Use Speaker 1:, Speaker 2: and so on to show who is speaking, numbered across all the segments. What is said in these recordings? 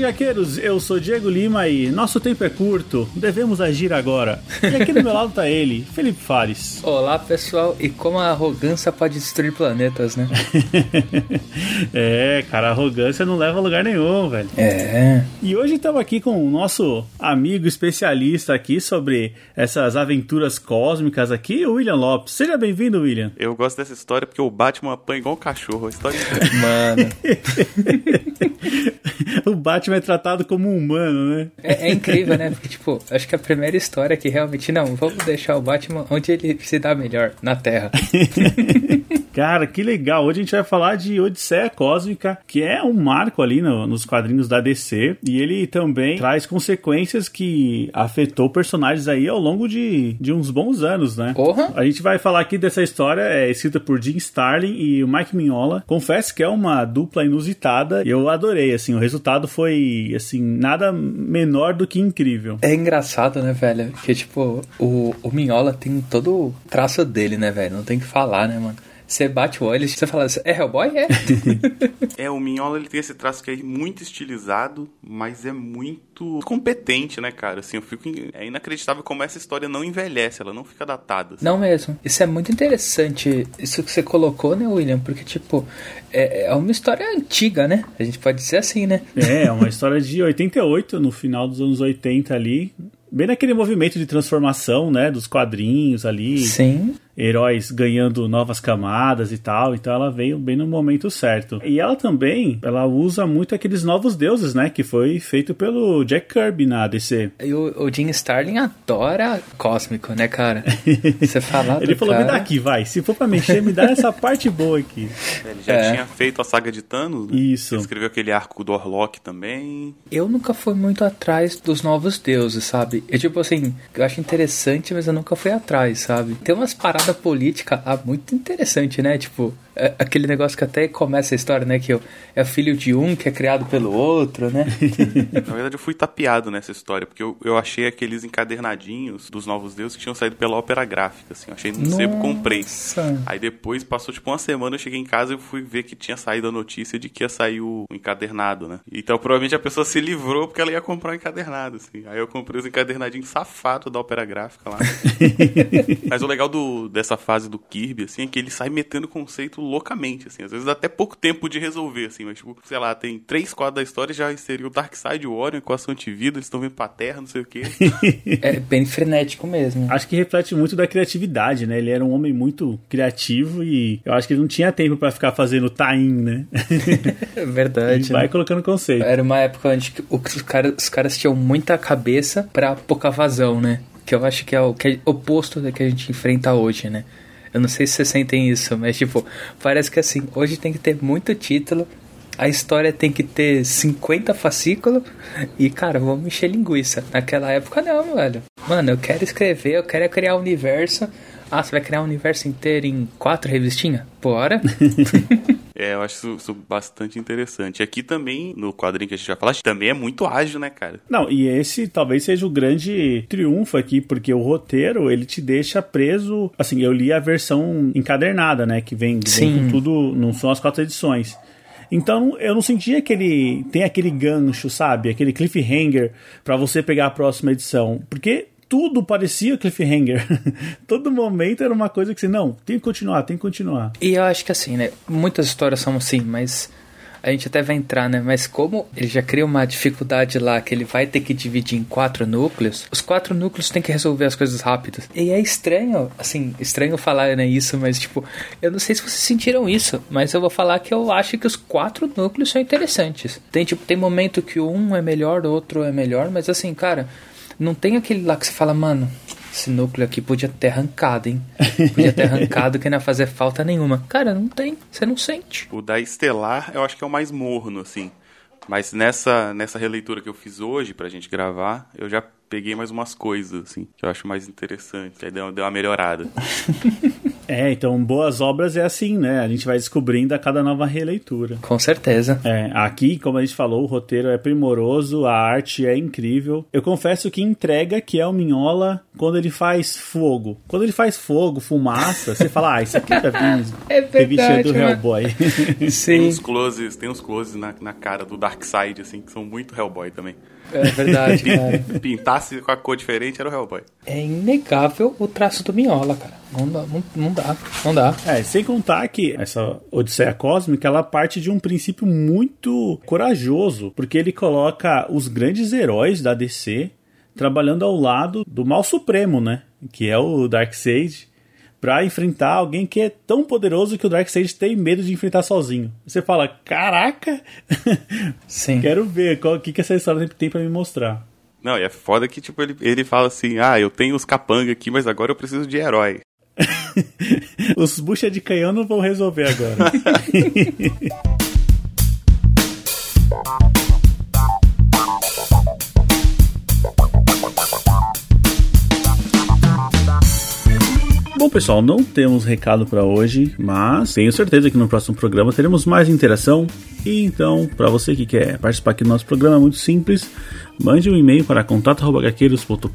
Speaker 1: Gaqueiros, eu sou Diego Lima e nosso tempo é curto, devemos agir agora. E aqui do meu lado tá ele, Felipe Fares.
Speaker 2: Olá pessoal, e como a arrogância pode destruir planetas, né?
Speaker 1: é, cara, a arrogância não leva a lugar nenhum, velho.
Speaker 2: É.
Speaker 1: E hoje estamos aqui com o nosso amigo especialista aqui sobre essas aventuras cósmicas aqui, o William Lopes. Seja bem-vindo, William.
Speaker 3: Eu gosto dessa história porque o Batman apanha igual um cachorro. A história
Speaker 2: Mano.
Speaker 1: o Batman é tratado como um humano, né?
Speaker 2: É, é, incrível, né? Porque, tipo, acho que a primeira história que realmente, não, vamos deixar o Batman onde ele se dá melhor, na Terra.
Speaker 1: Cara, que legal. Hoje a gente vai falar de Odisseia Cósmica, que é um marco ali no, nos quadrinhos da DC. E ele também traz consequências que afetou personagens aí ao longo de, de uns bons anos, né?
Speaker 2: Porra!
Speaker 1: A gente vai falar aqui dessa história, é escrita por Jim Starlin e o Mike Mignola. Confesso que é uma dupla inusitada e eu adorei, assim, o resultado foi, assim, nada menor do que incrível.
Speaker 2: É engraçado, né, velho? Que, tipo, o, o Mignola tem todo o traço dele, né, velho? Não tem que falar, né, mano? Você bate o olho e você fala assim, é Hellboy? É.
Speaker 3: é, o Mignola ele tem esse traço que é muito estilizado, mas é muito competente, né, cara? Assim, eu fico. É inacreditável como essa história não envelhece, ela não fica datada. Assim.
Speaker 2: Não mesmo. Isso é muito interessante, isso que você colocou, né, William? Porque, tipo, é, é uma história antiga, né? A gente pode dizer assim, né?
Speaker 1: É, é uma história de 88, no final dos anos 80 ali bem naquele movimento de transformação, né, dos quadrinhos ali.
Speaker 2: Sim
Speaker 1: heróis ganhando novas camadas e tal, então ela veio bem no momento certo. E ela também, ela usa muito aqueles novos deuses, né, que foi feito pelo Jack Kirby na DC.
Speaker 2: E o, o Jim Starlin adora cósmico, né, cara? Você falar
Speaker 1: Ele falou,
Speaker 2: cara...
Speaker 1: me dá aqui, vai, se for pra mexer, me dá essa parte boa aqui.
Speaker 3: Ele já é. tinha feito a saga de Thanos, né?
Speaker 1: Isso.
Speaker 3: Ele escreveu aquele arco do Orlok também.
Speaker 2: Eu nunca fui muito atrás dos novos deuses, sabe? Eu, tipo assim, eu acho interessante, mas eu nunca fui atrás, sabe? Tem umas paradas política lá muito interessante, né? Tipo, é aquele negócio que até começa a história, né? Que é filho de um que é criado pelo outro, né?
Speaker 3: Na verdade, eu fui tapeado nessa história, porque eu, eu achei aqueles encadernadinhos dos Novos Deuses que tinham saído pela ópera gráfica, assim. Eu achei no sebo, comprei. Aí depois, passou tipo uma semana, eu cheguei em casa e fui ver que tinha saído a notícia de que ia sair o encadernado, né? Então, provavelmente a pessoa se livrou porque ela ia comprar o um encadernado, assim. Aí eu comprei os encadernadinhos safados da ópera gráfica lá. Mas o legal do, dessa fase do Kirby, assim, é que ele sai metendo conceito loucamente, assim. Às vezes dá até pouco tempo de resolver, assim. Mas, tipo, sei lá, tem três quadros da história já seria o Darkseid, o Orion com a sua antivida, eles estão vindo pra Terra, não sei o quê.
Speaker 2: é bem frenético mesmo.
Speaker 1: Acho que reflete muito da criatividade, né? Ele era um homem muito criativo e eu acho que ele não tinha tempo para ficar fazendo tain, né?
Speaker 2: É verdade.
Speaker 1: E vai né? colocando conceito.
Speaker 2: Era uma época onde os caras, os caras tinham muita cabeça para pouca vazão, né? Que eu acho que é o que é oposto do que a gente enfrenta hoje, né? Eu não sei se vocês sentem isso, mas tipo, parece que assim, hoje tem que ter muito título, a história tem que ter 50 fascículos e, cara, vamos encher linguiça. Naquela época não, velho. Mano, eu quero escrever, eu quero criar universo. Ah, você vai criar um universo inteiro em quatro revistinhas? Bora!
Speaker 3: É, eu acho isso, isso, bastante interessante. Aqui também, no quadrinho que a gente vai falar, também é muito ágil, né, cara?
Speaker 1: Não, e esse talvez seja o grande triunfo aqui, porque o roteiro, ele te deixa preso. Assim, eu li a versão encadernada, né, que vem, vem com tudo, não são as quatro edições. Então eu não sentia que ele tem aquele gancho, sabe? Aquele cliffhanger para você pegar a próxima edição. Porque tudo parecia cliffhanger. Todo momento era uma coisa que você, não, tem que continuar, tem que continuar.
Speaker 2: E eu acho que assim, né? Muitas histórias são assim, mas a gente até vai entrar, né? Mas como ele já cria uma dificuldade lá que ele vai ter que dividir em quatro núcleos, os quatro núcleos têm que resolver as coisas rápidas. E é estranho, assim, estranho falar, né, isso, mas tipo, eu não sei se vocês sentiram isso, mas eu vou falar que eu acho que os quatro núcleos são interessantes. Tem, tipo, tem momento que um é melhor, outro é melhor, mas assim, cara, não tem aquele lá que você fala, mano, esse núcleo aqui podia ter arrancado, hein? Podia ter arrancado que não ia fazer falta nenhuma. Cara, não tem, você não sente.
Speaker 3: O da Estelar, eu acho que é o mais morno, assim. Mas nessa, nessa releitura que eu fiz hoje pra gente gravar, eu já peguei mais umas coisas, assim, que eu acho mais interessante. Aí deu, deu uma melhorada.
Speaker 1: É, então boas obras é assim, né? A gente vai descobrindo a cada nova releitura.
Speaker 2: Com certeza.
Speaker 1: É, aqui, como a gente falou, o roteiro é primoroso, a arte é incrível. Eu confesso que entrega que é o Minhola quando ele faz fogo. Quando ele faz fogo, fumaça, você fala, ah, isso aqui tá vindo.
Speaker 2: é verdade,
Speaker 1: do
Speaker 2: né?
Speaker 1: Hellboy.
Speaker 2: Sim.
Speaker 3: Tem uns closes, tem uns closes na, na cara do Darkseid, assim, que são muito Hellboy também.
Speaker 2: É verdade, cara.
Speaker 3: Pintasse com a cor diferente era o Hellboy.
Speaker 2: É inegável o traço do Minhola, cara. Não dá, não, não dá, não dá.
Speaker 1: É, sem contar que essa Odisseia Cósmica, ela parte de um princípio muito corajoso, porque ele coloca os grandes heróis da DC trabalhando ao lado do mal supremo, né? Que é o Darkseid, para enfrentar alguém que é tão poderoso que o Darkseid tem medo de enfrentar sozinho. Você fala, caraca!
Speaker 2: Sim.
Speaker 1: Quero ver o que, que essa história tem para me mostrar.
Speaker 3: Não, e é foda que, tipo, ele, ele fala assim, ah, eu tenho os capanga aqui, mas agora eu preciso de herói.
Speaker 1: Os bucha de canhão não vão resolver agora. Bom, pessoal, não temos recado para hoje, mas tenho certeza que no próximo programa teremos mais interação. E então, para você que quer participar aqui do nosso programa, é muito simples. Mande um e-mail para contato.gaqueiros.com.br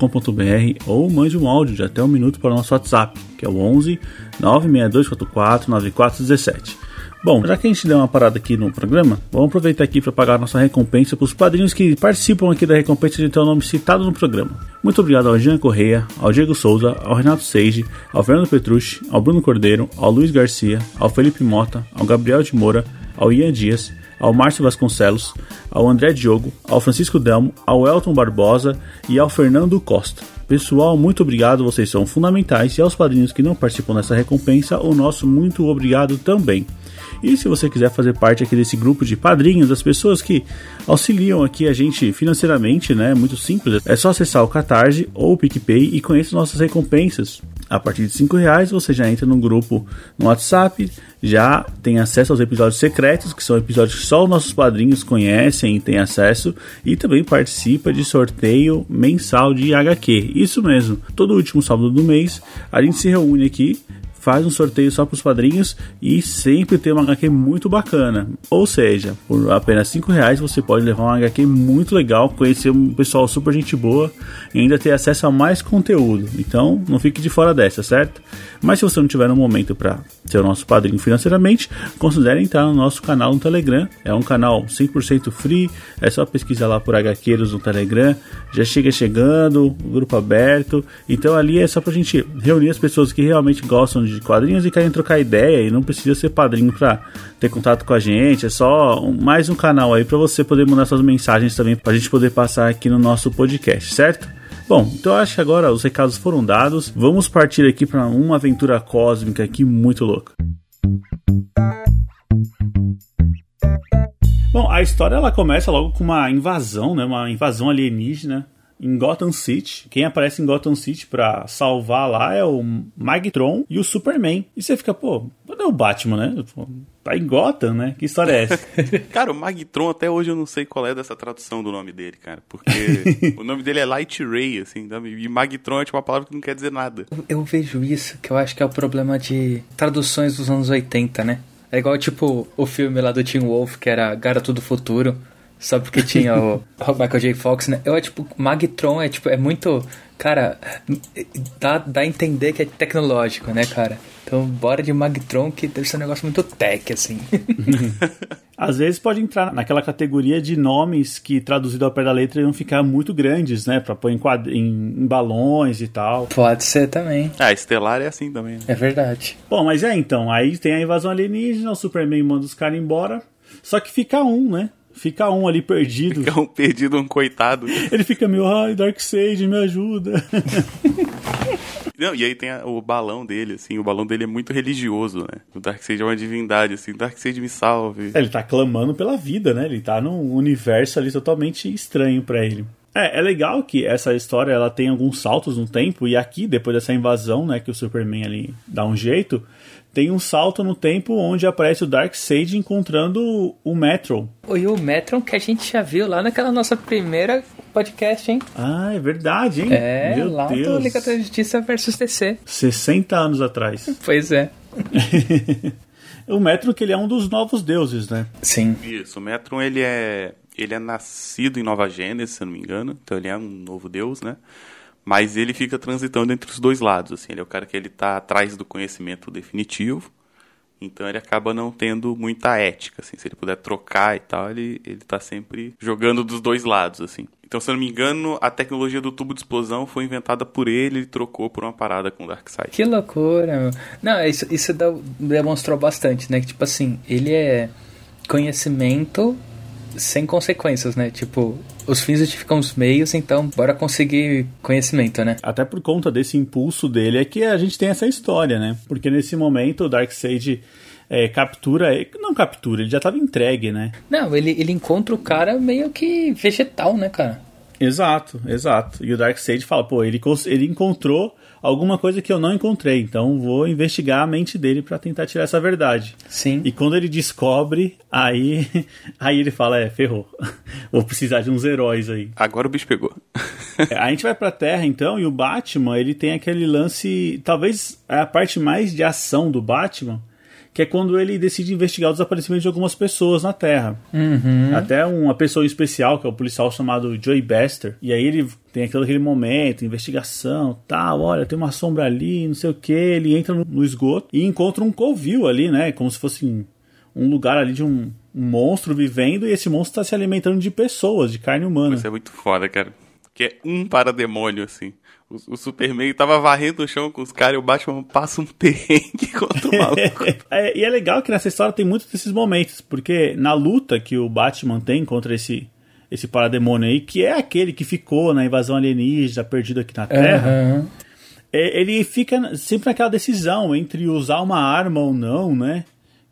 Speaker 1: ou mande um áudio de até um minuto para o nosso WhatsApp, que é o 11 96244 9417. Bom, já que a gente deu uma parada aqui no programa, vamos aproveitar aqui para pagar nossa recompensa para os padrinhos que participam aqui da recompensa de ter o nome citado no programa. Muito obrigado ao Jean Correia, ao Diego Souza, ao Renato Seiji, ao Fernando Petrucci, ao Bruno Cordeiro, ao Luiz Garcia, ao Felipe Mota, ao Gabriel de Moura, ao Ian Dias, ao Márcio Vasconcelos, ao André Diogo, ao Francisco Delmo, ao Elton Barbosa e ao Fernando Costa. Pessoal, muito obrigado, vocês são fundamentais e aos padrinhos que não participam dessa recompensa, o nosso muito obrigado também. E se você quiser fazer parte aqui desse grupo de padrinhos, das pessoas que auxiliam aqui a gente financeiramente, né? Muito simples. É só acessar o Catarse ou o PicPay e conhecer nossas recompensas. A partir de 5 reais você já entra num grupo no WhatsApp, já tem acesso aos episódios secretos, que são episódios que só os nossos padrinhos conhecem e têm acesso, e também participa de sorteio mensal de HQ. Isso mesmo, todo último sábado do mês a gente se reúne aqui faz um sorteio só para os padrinhos e sempre tem uma HQ muito bacana. Ou seja, por apenas 5 reais você pode levar uma HQ muito legal, conhecer um pessoal super gente boa e ainda ter acesso a mais conteúdo. Então não fique de fora dessa, certo? Mas se você não tiver no momento para ser o nosso padrinho financeiramente, considere entrar no nosso canal no Telegram. É um canal 100% free, é só pesquisar lá por HQeiros no Telegram. Já chega chegando, grupo aberto. Então ali é só pra gente reunir as pessoas que realmente gostam de quadrinhos e querem trocar ideia e não precisa ser padrinho para ter contato com a gente. É só mais um canal aí para você poder mandar suas mensagens também pra gente poder passar aqui no nosso podcast, certo? Bom, então acho que agora os recados foram dados. Vamos partir aqui para uma aventura cósmica aqui muito louca. Bom, a história ela começa logo com uma invasão, né? Uma invasão alienígena em Gotham City. Quem aparece em Gotham City para salvar lá é o Magtron e o Superman. E você fica, pô, cadê o Batman, né? Tá em Gotham, né? Que história é essa?
Speaker 3: cara, o Magtron até hoje eu não sei qual é dessa tradução do nome dele, cara. Porque o nome dele é Light Ray, assim, e Magtron é tipo uma palavra que não quer dizer nada.
Speaker 2: Eu vejo isso, que eu acho que é o problema de traduções dos anos 80, né? É igual, tipo, o filme lá do Tim Wolf, que era Garoto do Futuro. Só porque tinha o, o Michael J. Fox, né? Eu é tipo, Magtron é tipo, é muito. Cara, dá, dá a entender que é tecnológico, né, cara? Então, bora de Magtron, que deve ser um negócio muito tech, assim.
Speaker 1: Às vezes pode entrar naquela categoria de nomes que, traduzido ao pé da letra, iam ficar muito grandes, né? Pra pôr em, quadr... em, em balões e tal.
Speaker 2: Pode ser também.
Speaker 3: Ah, Estelar é assim também. Né?
Speaker 2: É verdade.
Speaker 1: Bom, mas é então. Aí tem a invasão alienígena, o Superman manda os caras embora. Só que fica um, né? Fica um ali perdido.
Speaker 3: Fica um perdido, um coitado.
Speaker 1: Ele fica meio, ai, Darkseid, me ajuda.
Speaker 3: Não, e aí tem a, o balão dele, assim, o balão dele é muito religioso, né? O Darkseid é uma divindade, assim, Darkseid me salve.
Speaker 1: É, ele tá clamando pela vida, né? Ele tá num universo ali totalmente estranho para ele. É, é legal que essa história ela tem alguns saltos no tempo, e aqui, depois dessa invasão, né, que o Superman ali dá um jeito, tem um salto no tempo onde aparece o Darkseid encontrando o Metron.
Speaker 2: E o Metron que a gente já viu lá naquela nossa primeira podcast, hein?
Speaker 1: Ah, é verdade, hein?
Speaker 2: É, Meu lá Deus. do Liga da Justiça versus DC.
Speaker 1: 60 anos atrás.
Speaker 2: Pois é.
Speaker 1: o Metron que ele é um dos novos deuses, né?
Speaker 2: Sim.
Speaker 3: Isso, o Metron ele é ele é nascido em Nova Gênesis, se eu não me engano, então ele é um novo deus, né? Mas ele fica transitando entre os dois lados, assim, ele é o cara que ele tá atrás do conhecimento definitivo, então ele acaba não tendo muita ética, assim, se ele puder trocar e tal, ele, ele tá sempre jogando dos dois lados, assim. Então, se eu não me engano, a tecnologia do tubo de explosão foi inventada por ele e trocou por uma parada com o Darkseid.
Speaker 2: Que loucura, meu. Não, isso, isso demonstrou bastante, né? Que, tipo assim, ele é conhecimento sem consequências, né? Tipo, os fins justificam os meios, então bora conseguir conhecimento, né?
Speaker 1: Até por conta desse impulso dele é que a gente tem essa história, né? Porque nesse momento o Darkseid é, captura. Não captura, ele já estava entregue, né?
Speaker 2: Não, ele, ele encontra o cara meio que vegetal, né, cara?
Speaker 1: Exato, exato. E o Darkseid fala, pô, ele, ele encontrou alguma coisa que eu não encontrei, então vou investigar a mente dele para tentar tirar essa verdade.
Speaker 2: Sim.
Speaker 1: E quando ele descobre, aí aí ele fala, é, ferrou. vou precisar de uns heróis aí.
Speaker 3: Agora o bicho pegou.
Speaker 1: É, a gente vai pra Terra então, e o Batman, ele tem aquele lance, talvez a parte mais de ação do Batman, que é quando ele decide investigar o desaparecimento de algumas pessoas na Terra.
Speaker 2: Uhum.
Speaker 1: Até uma pessoa especial, que é o policial chamado Joey Bester. E aí ele tem aquele, momento, investigação, tal, olha, tem uma sombra ali, não sei o que. Ele entra no, esgoto e encontra um covil ali, né? Como se fosse um, um lugar ali de um, um monstro vivendo e esse monstro está se alimentando de pessoas, de carne humana.
Speaker 3: Isso é muito foda, cara. Que é um parademônio, assim. O, o Superman tava varrendo o chão com os caras e o Batman passa um perrengue contra o maluco.
Speaker 1: é, e é legal que nessa história tem muitos desses momentos, porque na luta que o Batman tem contra esse esse parademônio aí, que é aquele que ficou na invasão alienígena, perdido aqui na Terra, uhum. é, ele fica sempre naquela decisão entre usar uma arma ou não, né?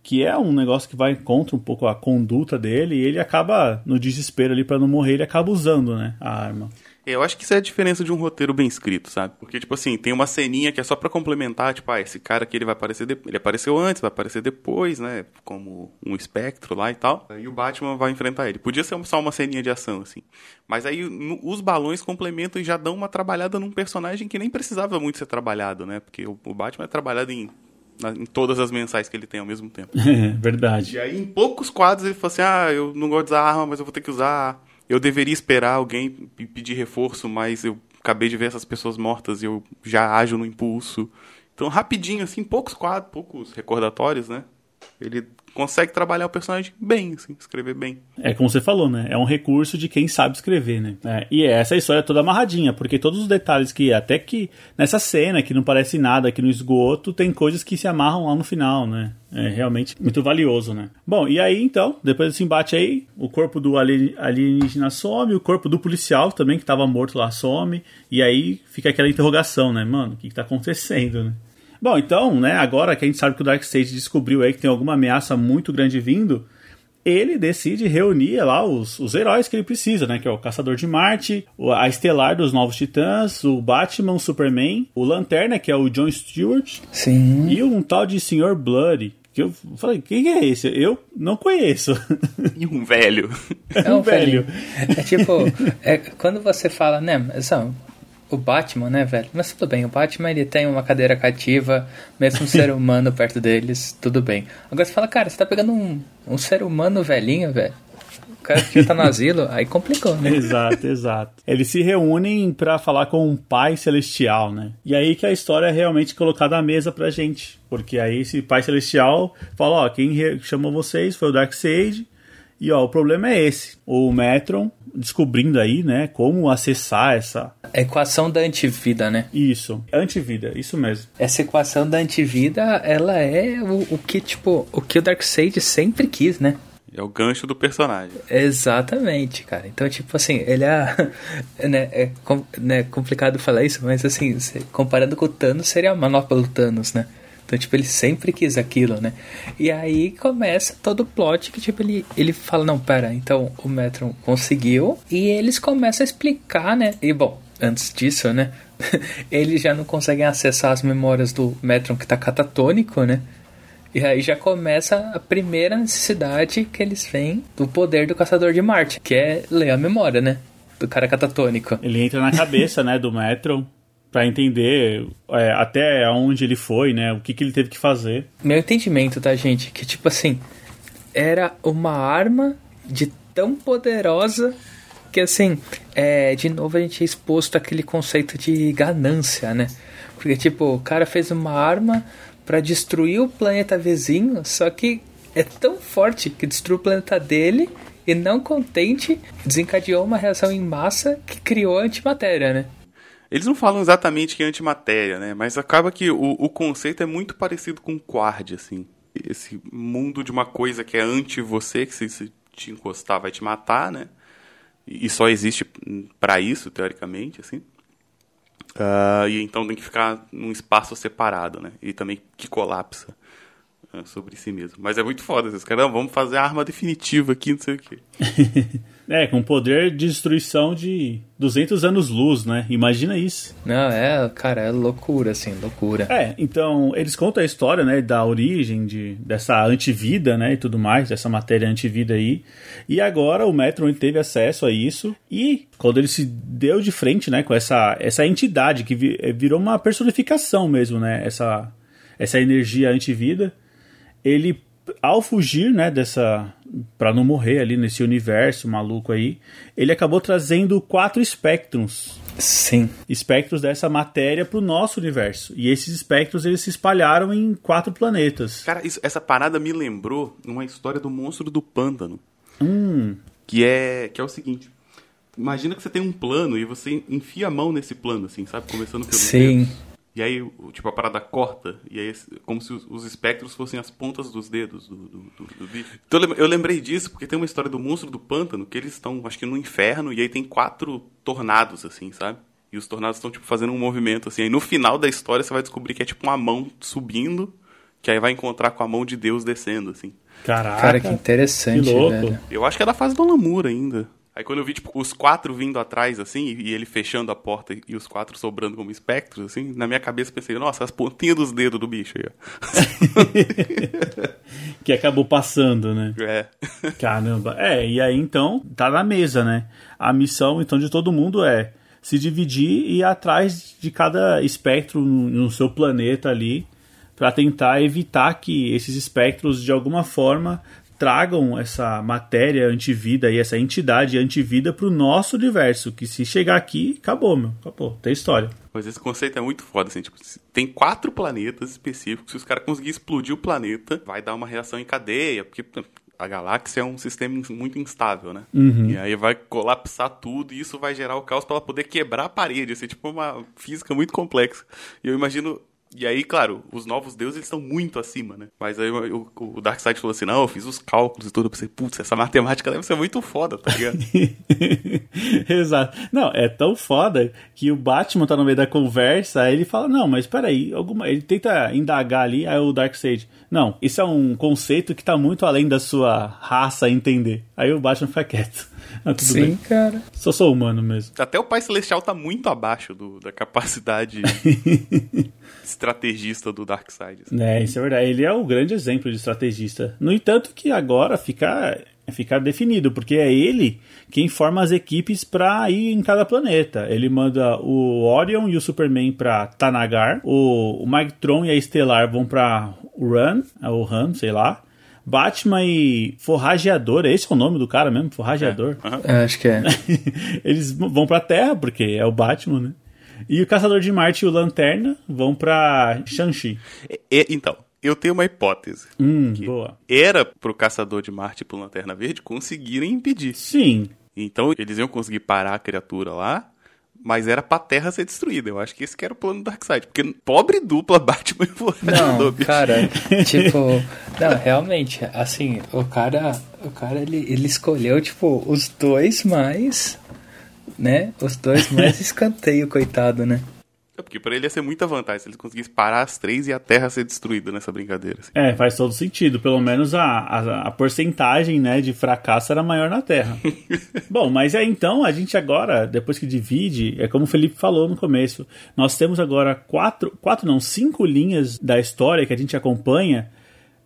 Speaker 1: Que é um negócio que vai contra um pouco a conduta dele, e ele acaba, no desespero ali para não morrer, ele acaba usando, né, a arma.
Speaker 3: Eu acho que isso é a diferença de um roteiro bem escrito, sabe? Porque, tipo assim, tem uma ceninha que é só para complementar, tipo, ah, esse cara aqui ele vai aparecer. Ele apareceu antes, vai aparecer depois, né? Como um espectro lá e tal. E o Batman vai enfrentar ele. Podia ser só uma ceninha de ação, assim. Mas aí no, os balões complementam e já dão uma trabalhada num personagem que nem precisava muito ser trabalhado, né? Porque o, o Batman é trabalhado em em todas as mensais que ele tem ao mesmo tempo.
Speaker 1: É, verdade.
Speaker 3: E aí, em poucos quadros, ele fala assim: ah, eu não gosto de usar arma, mas eu vou ter que usar eu deveria esperar alguém pedir reforço, mas eu acabei de ver essas pessoas mortas e eu já ajo no impulso. Então, rapidinho, assim, poucos quadros, poucos recordatórios, né? Ele consegue trabalhar o personagem bem, assim, escrever bem.
Speaker 1: É como você falou, né? É um recurso de quem sabe escrever, né? É, e essa história é toda amarradinha, porque todos os detalhes que, até que nessa cena que não parece nada aqui no esgoto, tem coisas que se amarram lá no final, né? É realmente muito valioso, né? Bom, e aí então, depois desse embate aí, o corpo do alienígena some, o corpo do policial também, que estava morto lá, some, e aí fica aquela interrogação, né? Mano, o que, que tá acontecendo, né? Bom, então, né, agora que a gente sabe que o Darkseid descobriu aí que tem alguma ameaça muito grande vindo, ele decide reunir lá os, os heróis que ele precisa, né? Que é o Caçador de Marte, a Estelar dos Novos Titãs, o Batman, o Superman, o Lanterna, que é o John Stewart,
Speaker 2: Sim.
Speaker 1: e um tal de Sr. Blood, que eu falei, quem é esse? Eu não conheço.
Speaker 3: E um velho.
Speaker 2: É um, velho. É tipo, é, quando você fala, né, são, o Batman, né, velho? Mas tudo bem, o Batman ele tem uma cadeira cativa, mesmo um ser humano perto deles, tudo bem. Agora você fala, cara, você tá pegando um, um ser humano velhinho, velho. O cara que já tá no asilo, aí complicou, né?
Speaker 1: Exato, exato. Eles se reúnem para falar com um pai celestial, né? E aí que a história é realmente colocada à mesa pra gente. Porque aí esse pai celestial fala, ó, quem chamou vocês foi o Darkseid, e ó, o problema é esse. O Metron descobrindo aí, né, como acessar essa
Speaker 2: a equação da antivida, né?
Speaker 1: Isso, antivida, isso mesmo.
Speaker 2: Essa equação da antivida, ela é o, o que tipo, o que o Darkseid sempre quis, né?
Speaker 3: É o gancho do personagem.
Speaker 2: Exatamente, cara. Então, tipo assim, ele é. né, é né, complicado falar isso, mas assim, comparando com o Thanos, seria a manopla do Thanos, né? Então, tipo, ele sempre quis aquilo, né? E aí começa todo o plot que, tipo, ele, ele fala, não, pera, então o Metron conseguiu. E eles começam a explicar, né? E, bom, antes disso, né? eles já não conseguem acessar as memórias do Metron que tá catatônico, né? E aí já começa a primeira necessidade que eles veem do poder do Caçador de Marte, que é ler a memória, né? Do cara catatônico.
Speaker 1: Ele entra na cabeça, né, do Metron para entender é, até onde ele foi, né? O que, que ele teve que fazer.
Speaker 2: Meu entendimento, tá, gente? Que tipo assim, era uma arma de tão poderosa que assim, é, de novo a gente é exposto àquele conceito de ganância, né? Porque tipo, o cara fez uma arma para destruir o planeta vizinho, só que é tão forte que destruiu o planeta dele e não contente desencadeou uma reação em massa que criou a antimatéria, né?
Speaker 3: Eles não falam exatamente que é antimatéria, né? Mas acaba que o, o conceito é muito parecido com Quard, assim. Esse mundo de uma coisa que é anti você, que se, se te encostar vai te matar, né? E só existe para isso, teoricamente, assim. Uh, e então tem que ficar num espaço separado, né? E também que colapsa uh, sobre si mesmo. Mas é muito foda, esses caras, vamos fazer a arma definitiva aqui, não sei o quê.
Speaker 1: é, com poder de destruição de 200 anos-luz, né? Imagina isso.
Speaker 2: Não, é, cara, é loucura, assim, loucura.
Speaker 1: É, então, eles contam a história, né, da origem de, dessa antivida, né, e tudo mais, dessa matéria antivida aí. E agora o Metron teve acesso a isso e quando ele se deu de frente, né, com essa, essa entidade que virou uma personificação mesmo, né, essa, essa energia antivida, ele ao fugir, né, dessa para não morrer ali nesse universo maluco aí, ele acabou trazendo quatro espectros.
Speaker 2: Sim.
Speaker 1: Espectros dessa matéria para o nosso universo. E esses espectros eles se espalharam em quatro planetas.
Speaker 3: Cara, isso, essa parada me lembrou uma história do monstro do pântano.
Speaker 1: Hum.
Speaker 3: Que é que é o seguinte. Imagina que você tem um plano e você enfia a mão nesse plano, assim, sabe? Começando pelo
Speaker 2: Sim. Dedo.
Speaker 3: E aí, tipo, a parada corta, e aí, como se os, espectros fossem as pontas dos dedos do, do, do, do, bicho. Então eu lembrei disso porque tem uma história do monstro do pântano, que eles estão, acho que no inferno, e aí tem quatro tornados, assim, sabe? E os tornados estão, tipo, fazendo um movimento, assim. Aí no final da história você vai descobrir que é tipo uma mão subindo, que aí vai encontrar com a mão de Deus descendo, assim.
Speaker 2: Caraca. Cara, que interessante, que louco. Velho.
Speaker 3: Eu acho que é da fase do Lamura ainda. Aí quando eu vi, tipo, os quatro vindo atrás, assim, e ele fechando a porta e os quatro sobrando como espectros, assim, na minha cabeça pensei, nossa, as pontinhas dos dedos do bicho aí,
Speaker 1: ó. que acabou passando, né?
Speaker 3: É.
Speaker 1: Caramba. É, e aí então, tá na mesa, né? A missão, então, de todo mundo é se dividir e ir atrás de cada espectro no, no seu planeta ali para tentar evitar que esses espectros de alguma forma tragam essa matéria antivida e essa entidade antivida para o nosso universo. Que se chegar aqui, acabou, meu. Acabou. Tem história.
Speaker 3: Mas esse conceito é muito foda, assim. Tipo, tem quatro planetas específicos. Se os caras conseguirem explodir o planeta, vai dar uma reação em cadeia. Porque a galáxia é um sistema muito instável, né?
Speaker 1: Uhum.
Speaker 3: E aí vai colapsar tudo e isso vai gerar o caos para ela poder quebrar a parede. Assim, tipo uma física muito complexa. E eu imagino e aí, claro, os novos deuses eles estão muito acima, né? Mas aí o, o Darkseid falou assim: não, eu fiz os cálculos e tudo. Eu pensei, putz, essa matemática deve ser muito foda, tá ligado?
Speaker 1: Exato. Não, é tão foda que o Batman tá no meio da conversa, aí ele fala: não, mas peraí, alguma... ele tenta indagar ali, aí o Darkseid: não, isso é um conceito que tá muito além da sua raça entender. Aí o Batman fica quieto.
Speaker 2: Ah, tudo Sim, bem. cara.
Speaker 1: Só sou humano mesmo.
Speaker 3: Até o Pai Celestial tá muito abaixo do, da capacidade estrategista do Darkseid.
Speaker 1: Assim. É, isso é verdade. Ele é o grande exemplo de estrategista. No entanto, que agora fica, fica definido, porque é ele quem forma as equipes para ir em cada planeta. Ele manda o Orion e o Superman para Tanagar, o, o Mike Tron e a Estelar vão para Run, o Ram, sei lá. Batman e Forrageador, esse é o nome do cara mesmo? Forrageador?
Speaker 2: É, uhum. é acho que é.
Speaker 1: Eles vão pra Terra, porque é o Batman, né? E o Caçador de Marte e o Lanterna vão pra Shang-Chi.
Speaker 3: então, eu tenho uma hipótese.
Speaker 1: Hum, boa.
Speaker 3: Era pro Caçador de Marte e pro Lanterna Verde conseguirem impedir.
Speaker 1: Sim.
Speaker 3: Então eles iam conseguir parar a criatura lá mas era pra Terra ser destruída. Eu acho que esse que era o plano do Darkseid. Porque pobre dupla Batman e
Speaker 2: Não, cara, tipo... Não, realmente, assim, o cara... O cara, ele, ele escolheu, tipo, os dois mais... Né? Os dois mais escanteio, coitado, né?
Speaker 3: É porque pra ele ia ser muita vantagem se ele conseguisse parar as três e a Terra ser destruída nessa brincadeira. Assim.
Speaker 1: É, faz todo sentido. Pelo menos a, a, a porcentagem né, de fracasso era maior na Terra. Bom, mas é então, a gente agora, depois que divide, é como o Felipe falou no começo, nós temos agora quatro, quatro não, cinco linhas da história que a gente acompanha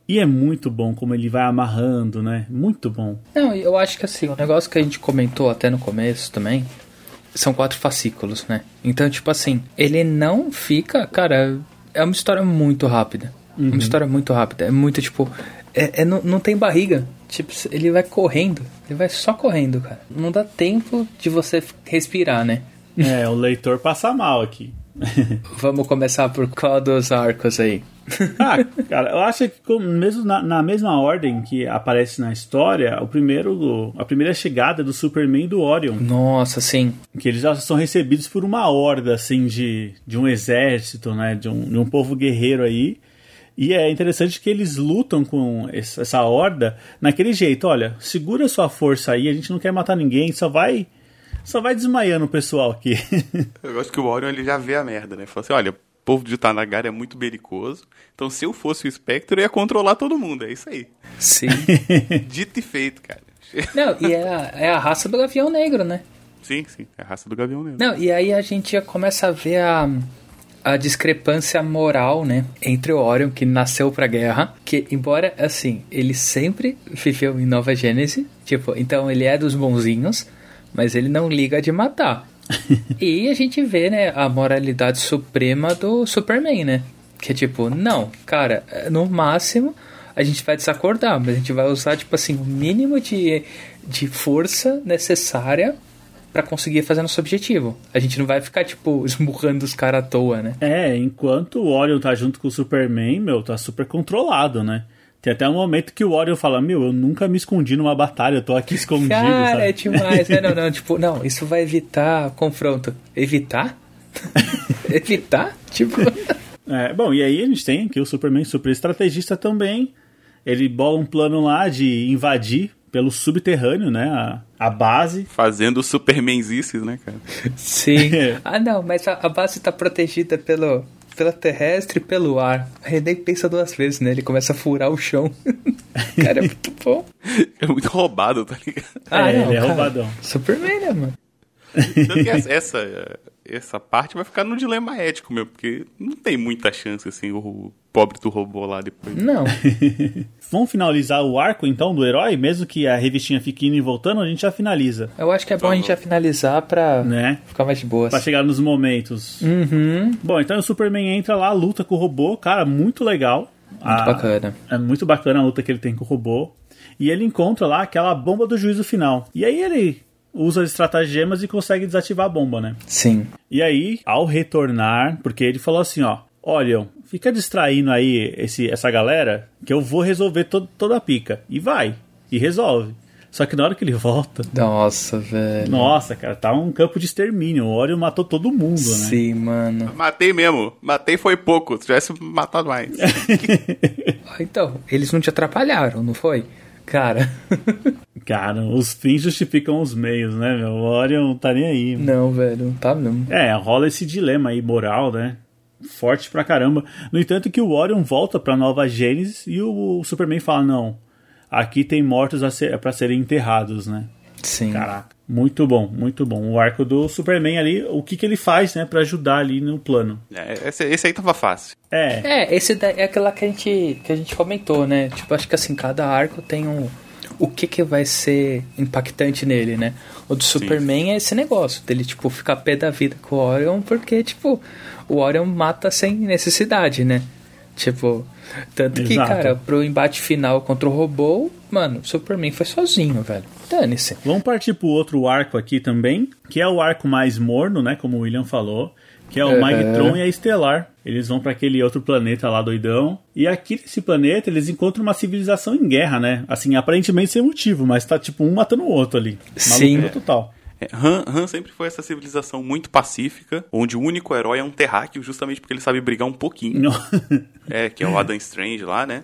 Speaker 1: e é muito bom como ele vai amarrando, né? Muito bom.
Speaker 2: Não, eu acho que assim, o negócio que a gente comentou até no começo também, são quatro fascículos, né? Então, tipo assim, ele não fica, cara, é uma história muito rápida. Uhum. Uma história muito rápida. É muito, tipo, é, é não, não tem barriga. Tipo, ele vai correndo. Ele vai só correndo, cara. Não dá tempo de você respirar, né?
Speaker 1: É, o leitor passa mal aqui.
Speaker 2: Vamos começar por qual dos arcos aí?
Speaker 1: ah, cara, eu acho que mesmo na, na, mesma ordem que aparece na história, o primeiro, a primeira chegada do Superman e do Orion.
Speaker 2: Nossa, sim.
Speaker 1: Que eles já são recebidos por uma horda, assim, de, de um exército, né? De um, de um povo guerreiro aí. E é interessante que eles lutam com essa horda naquele jeito, olha, segura sua força aí, a gente não quer matar ninguém, só vai só vai desmaiando o pessoal aqui.
Speaker 3: Eu gosto que o Orion ele já vê a merda, né? Fala assim, olha, povo de Tanagar é muito belicoso, então se eu fosse o Spectre eu ia controlar todo mundo, é isso aí.
Speaker 2: Sim.
Speaker 3: Dito e feito, cara.
Speaker 2: Não, e é a, é a raça do Gavião Negro, né?
Speaker 3: Sim, sim, é a raça do Gavião Negro.
Speaker 2: Não, e aí a gente já começa a ver a, a discrepância moral, né, entre o Orion, que nasceu pra guerra, que, embora, assim, ele sempre viveu em Nova Gênese, tipo, então ele é dos bonzinhos, mas ele não liga de matar. e a gente vê, né, a moralidade suprema do Superman, né? Que é tipo, não, cara, no máximo a gente vai desacordar, mas a gente vai usar, tipo assim, o mínimo de, de força necessária para conseguir fazer nosso objetivo. A gente não vai ficar, tipo, esmurrando os caras à toa, né?
Speaker 1: É, enquanto o Orion tá junto com o Superman, meu, tá super controlado, né? Tem até um momento que o Orion fala, meu, eu nunca me escondi numa batalha, eu tô aqui escondido,
Speaker 2: Cara,
Speaker 1: sabe?
Speaker 2: é demais, né? Não, não, tipo, não, isso vai evitar confronto. Evitar? evitar? Tipo...
Speaker 1: É, bom, e aí a gente tem aqui o Superman super estrategista também. Ele bola um plano lá de invadir pelo subterrâneo, né? A, a base.
Speaker 3: Fazendo supermenzices, né, cara?
Speaker 2: Sim. ah, não, mas a, a base tá protegida pelo, pela terrestre e pelo ar. Nem pensa duas vezes, né? Ele começa a furar o chão. cara, é muito bom.
Speaker 3: É muito roubado, tá ligado?
Speaker 1: Ah, é, não, ele é roubadão.
Speaker 2: Superman, né, mano?
Speaker 3: Tanto que essa, essa parte vai ficar no dilema ético, meu, porque não tem muita chance, assim, o pobre do robô lá depois.
Speaker 2: Não.
Speaker 1: Vamos finalizar o arco, então, do herói? Mesmo que a revistinha fique indo e voltando, a gente já finaliza.
Speaker 2: Eu acho que é bom a gente já finalizar pra né? ficar mais de boa.
Speaker 1: Pra chegar nos momentos.
Speaker 2: Uhum.
Speaker 1: Bom, então o Superman entra lá, luta com o robô, cara, muito legal.
Speaker 2: Muito ah, bacana.
Speaker 1: É muito bacana a luta que ele tem com o robô. E ele encontra lá aquela bomba do juízo final. E aí ele usa as estratagemas e consegue desativar a bomba, né?
Speaker 2: Sim.
Speaker 1: E aí, ao retornar, porque ele falou assim, ó, olha, fica distraindo aí esse, essa galera que eu vou resolver to toda a pica. E vai, e resolve. Só que na hora que ele volta.
Speaker 2: Nossa, velho.
Speaker 1: Nossa, cara, tá um campo de extermínio. O Orion matou todo mundo, né?
Speaker 2: Sim, mano.
Speaker 3: Matei mesmo. Matei foi pouco. Se tivesse matado mais.
Speaker 2: então, eles não te atrapalharam, não foi? Cara.
Speaker 1: Cara, os fins justificam os meios, né, meu? O Orion não tá nem aí.
Speaker 2: Mano. Não, velho, não tá mesmo.
Speaker 1: É, rola esse dilema aí moral, né? Forte pra caramba. No entanto, que o Orion volta pra Nova Gênesis e o Superman fala: não, aqui tem mortos a ser, pra serem enterrados, né?
Speaker 2: Sim.
Speaker 1: Caraca, muito bom, muito bom. O arco do Superman ali, o que, que ele faz, né, pra ajudar ali no plano.
Speaker 3: É, esse, esse aí tava fácil.
Speaker 2: É. É, esse é aquela que a gente, que a gente comentou, né? Tipo, acho que assim, cada arco tem um. O que que vai ser impactante nele, né? O do Superman Sim. é esse negócio, dele, tipo, ficar pé da vida com o Orion, porque, tipo, o Orion mata sem necessidade, né? Tipo, tanto que, Exato. cara, pro embate final contra o robô, mano, o Superman foi sozinho, velho. Dane-se.
Speaker 1: Vamos partir pro outro arco aqui também, que é o arco mais morno, né? Como o William falou que é o uhum. Magtron e a Estelar. Eles vão para aquele outro planeta lá doidão. E aqui nesse planeta eles encontram uma civilização em guerra, né? Assim, aparentemente sem motivo, mas tá tipo um matando o outro ali.
Speaker 2: Sim.
Speaker 1: total.
Speaker 3: Han, Han, sempre foi essa civilização muito pacífica, onde o único herói é um terráqueo, justamente porque ele sabe brigar um pouquinho. é, que é o Adam Strange lá, né?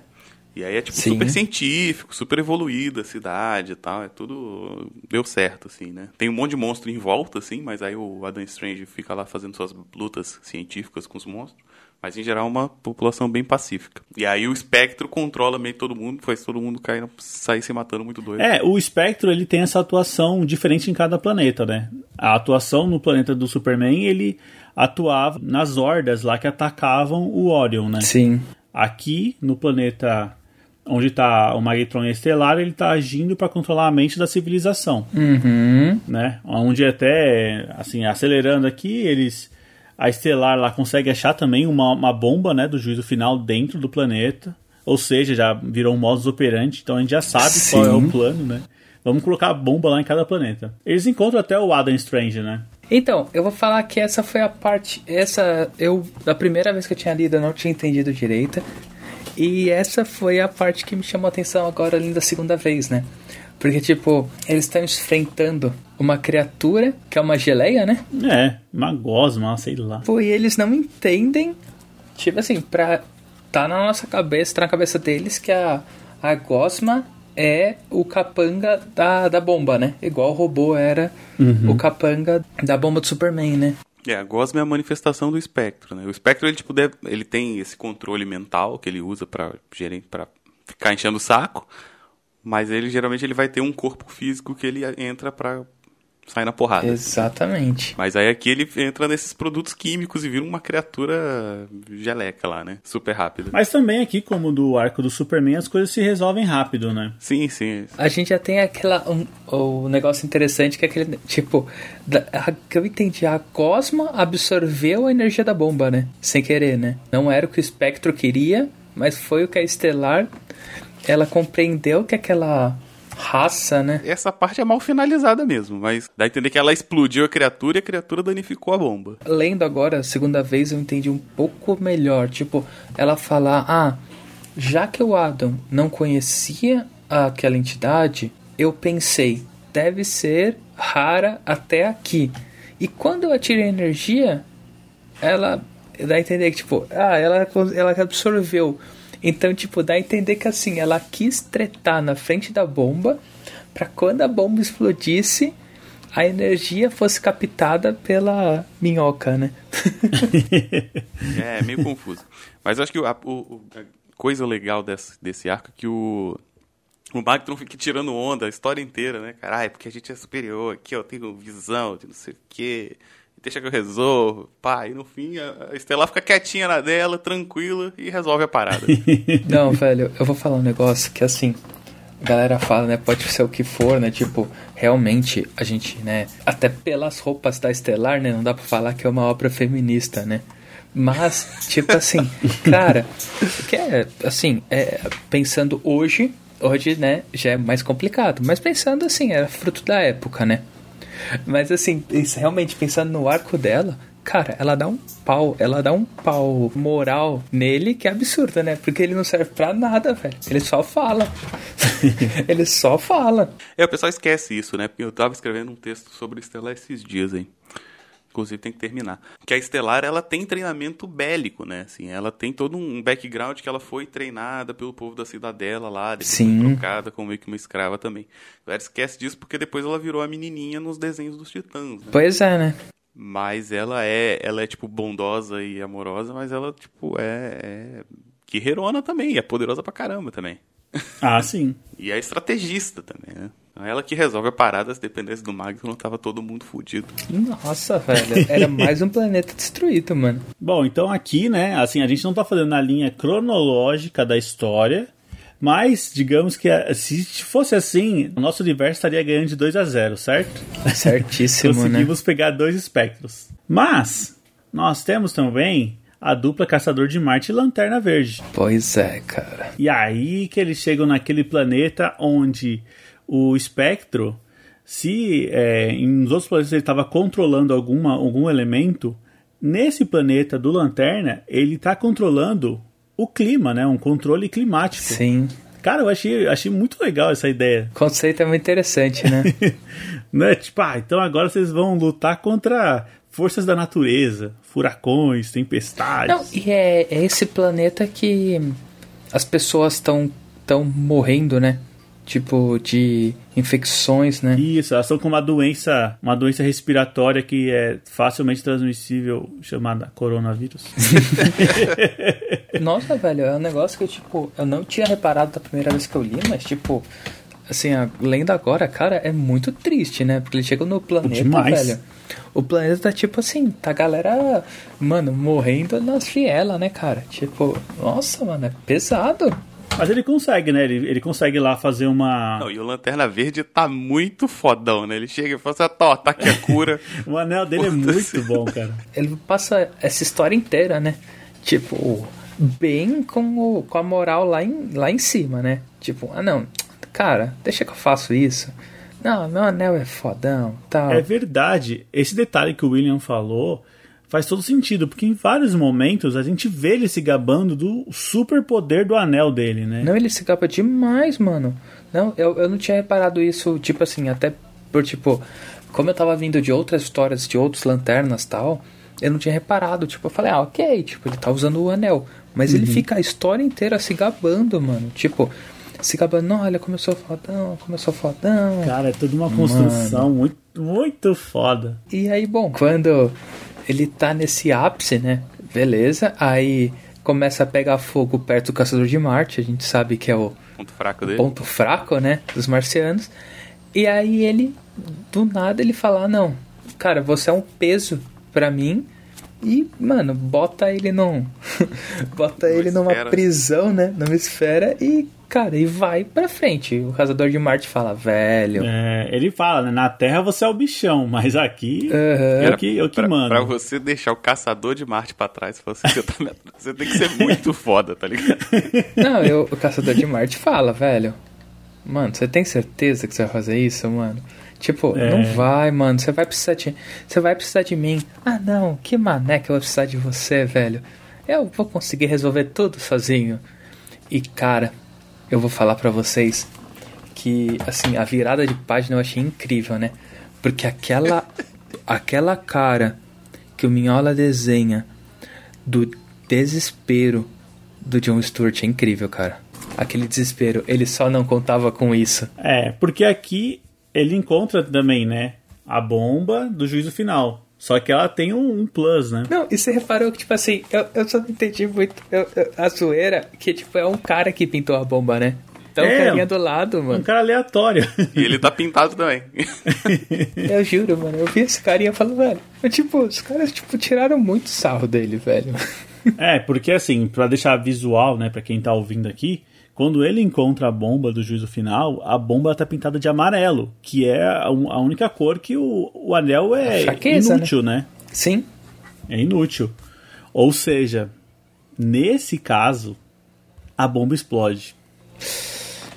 Speaker 3: E aí é tipo Sim. super científico, super evoluída a cidade e tal. É tudo. Deu certo, assim, né? Tem um monte de monstro em volta, assim, mas aí o Adam Strange fica lá fazendo suas lutas científicas com os monstros. Mas em geral uma população bem pacífica. E aí o espectro controla meio todo mundo, faz todo mundo cair, sair se matando muito doido.
Speaker 1: É, o espectro ele tem essa atuação diferente em cada planeta, né? A atuação no planeta do Superman, ele atuava nas hordas lá que atacavam o Orion, né?
Speaker 2: Sim.
Speaker 1: Aqui no planeta onde está o Magnetron estelar, ele está agindo para controlar a mente da civilização,
Speaker 2: uhum.
Speaker 1: né? Onde até, assim, acelerando aqui, eles a Estelar lá consegue achar também uma, uma bomba, né, do juízo final dentro do planeta. Ou seja, já virou um modus operandi, então a gente já sabe Sim. qual é o plano, né? Vamos colocar a bomba lá em cada planeta. Eles encontram até o Adam Strange, né?
Speaker 2: Então, eu vou falar que essa foi a parte. Essa. Eu. Da primeira vez que eu tinha lido, eu não tinha entendido direito. E essa foi a parte que me chamou a atenção agora, além da segunda vez, né? Porque, tipo, eles estão enfrentando uma criatura que é uma geleia, né?
Speaker 1: É, uma gosma, sei lá.
Speaker 2: Pô, e eles não entendem, tipo assim, pra. Tá na nossa cabeça, tá na cabeça deles que a, a gosma é o capanga da, da bomba, né? Igual o robô era uhum. o capanga da bomba do Superman, né?
Speaker 3: É, a gosma é a manifestação do espectro, né? O espectro, ele, tipo, deve, ele tem esse controle mental que ele usa para para ficar enchendo o saco, mas ele geralmente ele vai ter um corpo físico que ele entra para sai na porrada.
Speaker 2: Exatamente.
Speaker 3: Mas aí aqui ele entra nesses produtos químicos e vira uma criatura geleca lá, né? Super rápida.
Speaker 1: Mas também aqui, como do arco do Superman, as coisas se resolvem rápido, né?
Speaker 3: Sim, sim.
Speaker 2: A gente já tem aquela. Um, um negócio interessante que é aquele. Tipo, da, a, que eu entendi, a Cosma absorveu a energia da bomba, né? Sem querer, né? Não era o que o espectro queria, mas foi o que a Estelar. Ela compreendeu que aquela raça, né?
Speaker 3: Essa parte é mal finalizada mesmo, mas dá a entender que ela explodiu a criatura e a criatura danificou a bomba.
Speaker 2: Lendo agora, a segunda vez, eu entendi um pouco melhor. Tipo, ela falar, ah, já que o Adam não conhecia aquela entidade, eu pensei, deve ser rara até aqui. E quando eu atirei energia, ela dá a entender que, tipo, ah, ela, ela absorveu então, tipo, dá a entender que assim, ela quis tretar na frente da bomba para quando a bomba explodisse, a energia fosse captada pela minhoca, né?
Speaker 3: é, meio confuso. Mas acho que a, o, a coisa legal desse, desse arco é que o, o fica tirando onda a história inteira, né, cara? Porque a gente é superior, aqui eu tenho visão de não sei o quê deixa que eu resolvo. Pá, e no fim a Estelar fica quietinha na dela, tranquila e resolve a parada.
Speaker 2: Não, velho, eu vou falar um negócio que assim. A galera fala, né? Pode ser o que for, né? Tipo, realmente a gente, né? Até pelas roupas da Estelar, né? Não dá pra falar que é uma obra feminista, né? Mas, tipo assim, cara, que é, assim, é, pensando hoje, hoje, né, já é mais complicado. Mas pensando assim, era fruto da época, né? Mas assim, realmente pensando no arco dela, cara, ela dá um pau, ela dá um pau moral nele que é absurdo, né? Porque ele não serve pra nada, velho. Ele só fala. ele só fala.
Speaker 3: É, o pessoal esquece isso, né? Porque eu tava escrevendo um texto sobre Estelar esses dias, hein? Inclusive tem que terminar. Que a Estelar, ela tem treinamento bélico, né? Assim, ela tem todo um background que ela foi treinada pelo povo da cidadela lá, depois Sim. foi trocada como meio que uma escrava também. Ela esquece disso porque depois ela virou a menininha nos desenhos dos Titãs, né?
Speaker 2: Pois é, né?
Speaker 3: Mas ela é, ela é tipo bondosa e amorosa, mas ela tipo é, é guerreirona também, é poderosa pra caramba também.
Speaker 1: Ah, sim.
Speaker 3: e é estrategista também, né? Então, ela que resolve a parada, se dependesse do Magnus, tava todo mundo fudido.
Speaker 2: Nossa, velho. Era mais um planeta destruído, mano.
Speaker 1: Bom, então aqui, né, assim, a gente não tá fazendo na linha cronológica da história, mas, digamos que se fosse assim, o nosso universo estaria ganhando de 2 a 0 certo?
Speaker 2: Certíssimo,
Speaker 1: né? Conseguimos né? pegar dois espectros. Mas, nós temos também a dupla Caçador de Marte e Lanterna Verde.
Speaker 2: Pois é, cara.
Speaker 1: E aí que eles chegam naquele planeta onde o espectro, se é, em outros planetas ele estava controlando alguma, algum elemento, nesse planeta do Lanterna, ele está controlando o clima, né? Um controle climático.
Speaker 2: Sim.
Speaker 1: Cara, eu achei, achei muito legal essa ideia.
Speaker 2: O conceito é muito interessante, né?
Speaker 1: né? Tipo, ah, então agora vocês vão lutar contra forças da natureza, furacões, tempestades. Não,
Speaker 2: e é, é esse planeta que as pessoas estão estão morrendo, né? Tipo, de infecções, né?
Speaker 1: Isso, elas estão com uma doença, uma doença respiratória que é facilmente transmissível, chamada coronavírus.
Speaker 2: Nossa, velho, é um negócio que, tipo, eu não tinha reparado da primeira vez que eu li, mas, tipo, assim, a lenda agora, cara, é muito triste, né? Porque ele chega no planeta, Demais. velho. O planeta tá tipo assim, tá a galera, mano, morrendo nas vielas, né, cara? Tipo, nossa, mano, é pesado.
Speaker 1: Mas ele consegue, né? Ele, ele consegue lá fazer uma.
Speaker 3: Não, e o Lanterna Verde tá muito fodão, né? Ele chega e fala assim: ó, tá aqui a cura.
Speaker 1: o anel dele é muito bom, cara.
Speaker 2: Ele passa essa história inteira, né? Tipo, bem com, o, com a moral lá em, lá em cima, né? Tipo, ah, não, cara, deixa que eu faço isso. Não, meu anel é fodão, tal.
Speaker 1: É verdade. Esse detalhe que o William falou faz todo sentido, porque em vários momentos a gente vê ele se gabando do super poder do anel dele, né?
Speaker 2: Não, ele se gaba demais, mano. Não, eu, eu não tinha reparado isso, tipo assim, até por tipo, como eu tava vindo de outras histórias, de outros lanternas tal, eu não tinha reparado. Tipo, eu falei, ah, ok, tipo, ele tá usando o anel. Mas uhum. ele fica a história inteira se gabando, mano. Tipo, se gabando, não, olha, começou fodão, começou fodão.
Speaker 1: Cara, é tudo uma construção muito, muito foda.
Speaker 2: E aí, bom, quando ele tá nesse ápice, né? Beleza. Aí começa a pegar fogo perto do Caçador de Marte. A gente sabe que é o
Speaker 3: ponto fraco dele.
Speaker 2: Ponto fraco, né? Dos marcianos. E aí ele, do nada, ele fala: ah, Não, cara, você é um peso para mim. E, mano, bota ele num. bota ele numa esfera. prisão, né? Numa esfera e Cara, e vai pra frente. O Caçador de Marte fala, velho.
Speaker 1: É, ele fala, né? Na Terra você é o bichão, mas aqui uhum. eu que, eu que
Speaker 3: pra,
Speaker 1: mando.
Speaker 3: Pra você deixar o Caçador de Marte pra trás, você, tá, você tem que ser muito foda, tá ligado?
Speaker 2: Não, eu, o Caçador de Marte fala, velho. Mano, você tem certeza que você vai fazer isso, mano? Tipo, é. não vai, mano. Você vai precisar de. Você vai precisar de mim. Ah não, que mané que eu vou precisar de você, velho. Eu vou conseguir resolver tudo sozinho. E cara, eu vou falar para vocês que assim, a virada de página eu achei incrível, né? Porque aquela aquela cara que o Minhola desenha do desespero do John Stewart é incrível, cara. Aquele desespero, ele só não contava com isso.
Speaker 1: É, porque aqui ele encontra também, né, a bomba do juízo final. Só que ela tem um, um, plus, né?
Speaker 2: Não, e você reparou que, tipo assim, eu, eu só não entendi muito eu, eu, a zoeira, que, tipo, é um cara que pintou a bomba, né? Então é, o carinha do lado, mano.
Speaker 1: Um cara aleatório.
Speaker 3: E ele tá pintado também.
Speaker 2: eu juro, mano. Eu vi esse carinha falando, velho. Eu, tipo, os caras, tipo, tiraram muito sarro dele, velho.
Speaker 1: É, porque assim, pra deixar visual, né, pra quem tá ouvindo aqui, quando ele encontra a bomba do juízo final, a bomba está pintada de amarelo, que é a, única cor que o, o anel é fraqueza, né? inútil, né? né?
Speaker 2: Sim.
Speaker 1: É inútil. Ou seja, nesse caso, a bomba explode.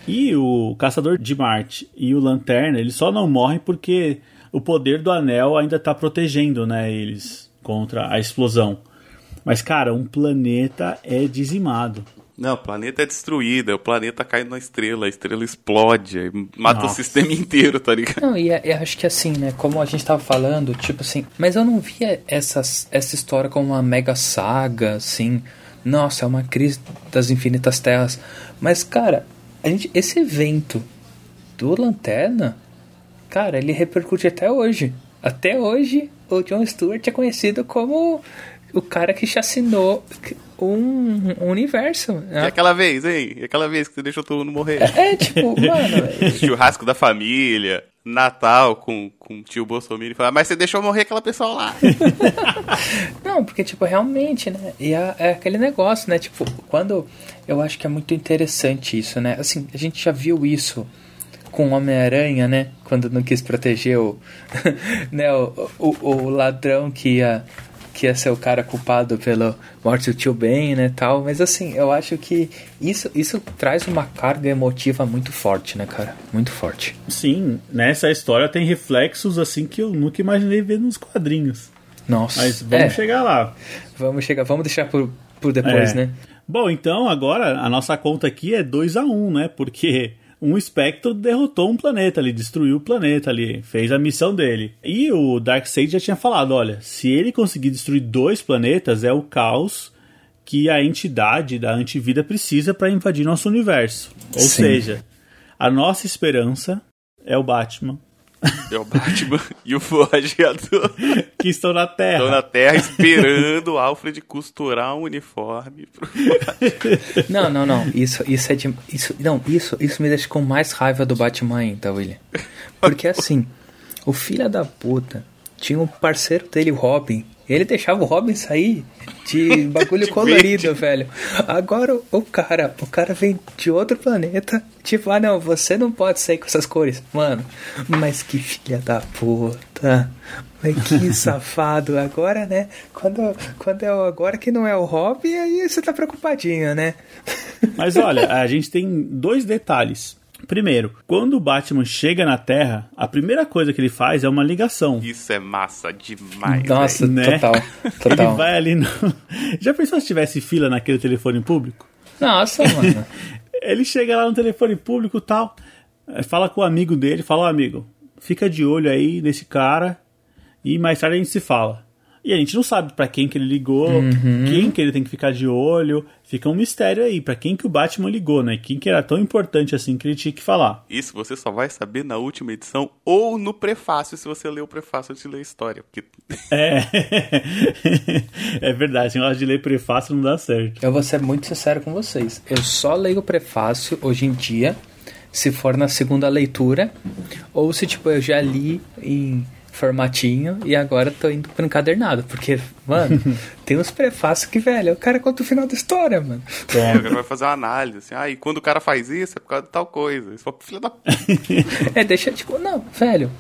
Speaker 1: E o Caçador de Marte e o Lanterna, eles só não morrem porque o poder do anel ainda está protegendo né, eles contra a explosão. Mas, cara, um planeta é dizimado.
Speaker 3: Não, o planeta é destruído, o planeta cai na estrela, a estrela explode, mata Nossa. o sistema inteiro, tá ligado?
Speaker 2: Não, e é, eu acho que assim, né, como a gente tava falando, tipo assim, mas eu não via essas, essa história como uma mega saga, assim, nossa, é uma crise das infinitas terras. Mas, cara, a gente, esse evento do Lanterna, cara, ele repercute até hoje. Até hoje, o John Stewart é conhecido como o cara que chacinou um, um universo.
Speaker 3: Né? E aquela vez, hein? E aquela vez que você deixou todo mundo morrer.
Speaker 2: É, é tipo, mano.
Speaker 3: Churrasco da família, Natal com, com o tio Bolsonaro e falar, mas você deixou morrer aquela pessoa lá.
Speaker 2: Não, porque, tipo, realmente, né? E é, é, aquele negócio, né? Tipo, quando. Eu acho que é muito interessante isso, né? Assim, a gente já viu isso com o Homem-Aranha, né? Quando não quis proteger o, né? o, o, o ladrão que ia que ia ser o cara culpado pela morte do tio Ben, né, tal. Mas assim, eu acho que isso, isso traz uma carga emotiva muito forte, né, cara? Muito forte.
Speaker 1: Sim, nessa história tem reflexos assim que eu nunca imaginei ver nos quadrinhos.
Speaker 2: Nossa.
Speaker 1: Mas vamos é. chegar lá.
Speaker 2: Vamos chegar, vamos deixar por, por depois, é. né?
Speaker 1: Bom, então agora a nossa conta aqui é 2 a 1 um, né? Porque um espectro derrotou um planeta ali, destruiu o planeta ali, fez a missão dele. E o Darkseid já tinha falado, olha, se ele conseguir destruir dois planetas, é o caos que a entidade da antivida precisa para invadir nosso universo. Ou Sim. seja, a nossa esperança é o Batman.
Speaker 3: É o Batman e o Forrageador.
Speaker 1: Que estão na Terra.
Speaker 3: Estão na Terra esperando o Alfred costurar um uniforme pro
Speaker 2: Não, não, não. Isso, isso é de. Isso, não, isso, isso me deixa com mais raiva do Batman ainda, William. Porque assim, o filho da puta tinha um parceiro dele, o Robin, ele deixava o Robin sair de bagulho de colorido, verde. velho. Agora o cara, o cara vem de outro planeta, tipo, ah não, você não pode sair com essas cores. Mano, mas que filha da puta. Mas que safado. Agora, né? Quando, quando é o, agora que não é o Robin, aí você tá preocupadinho, né?
Speaker 1: Mas olha, a gente tem dois detalhes. Primeiro, quando o Batman chega na Terra, a primeira coisa que ele faz é uma ligação.
Speaker 3: Isso é massa demais.
Speaker 2: Nossa, né? total, total.
Speaker 1: Ele vai ali no... Já pensou se tivesse fila naquele telefone público?
Speaker 2: Nossa, mano.
Speaker 1: ele chega lá no telefone público e tal, fala com o amigo dele, fala, ó oh, amigo, fica de olho aí nesse cara e mais tarde a gente se fala. E a gente não sabe para quem que ele ligou, uhum. quem que ele tem que ficar de olho. Fica um mistério aí, para quem que o Batman ligou, né? Quem que era tão importante assim que ele tinha que falar.
Speaker 3: Isso você só vai saber na última edição ou no prefácio, se você ler o prefácio antes de ler a história. Porque...
Speaker 1: É. é verdade, se de ler prefácio não dá certo.
Speaker 2: Eu vou ser muito sincero com vocês. Eu só leio o prefácio hoje em dia, se for na segunda leitura, ou se tipo eu já li em formatinho e agora tô indo pro encadernado. Porque, mano, tem uns prefácios que, velho, o cara conta o final da história, mano.
Speaker 3: É, o cara vai fazer uma análise, assim, ah, e quando o cara faz isso é por causa de tal coisa. Isso foi filho da
Speaker 2: É, deixa, tipo, não, velho,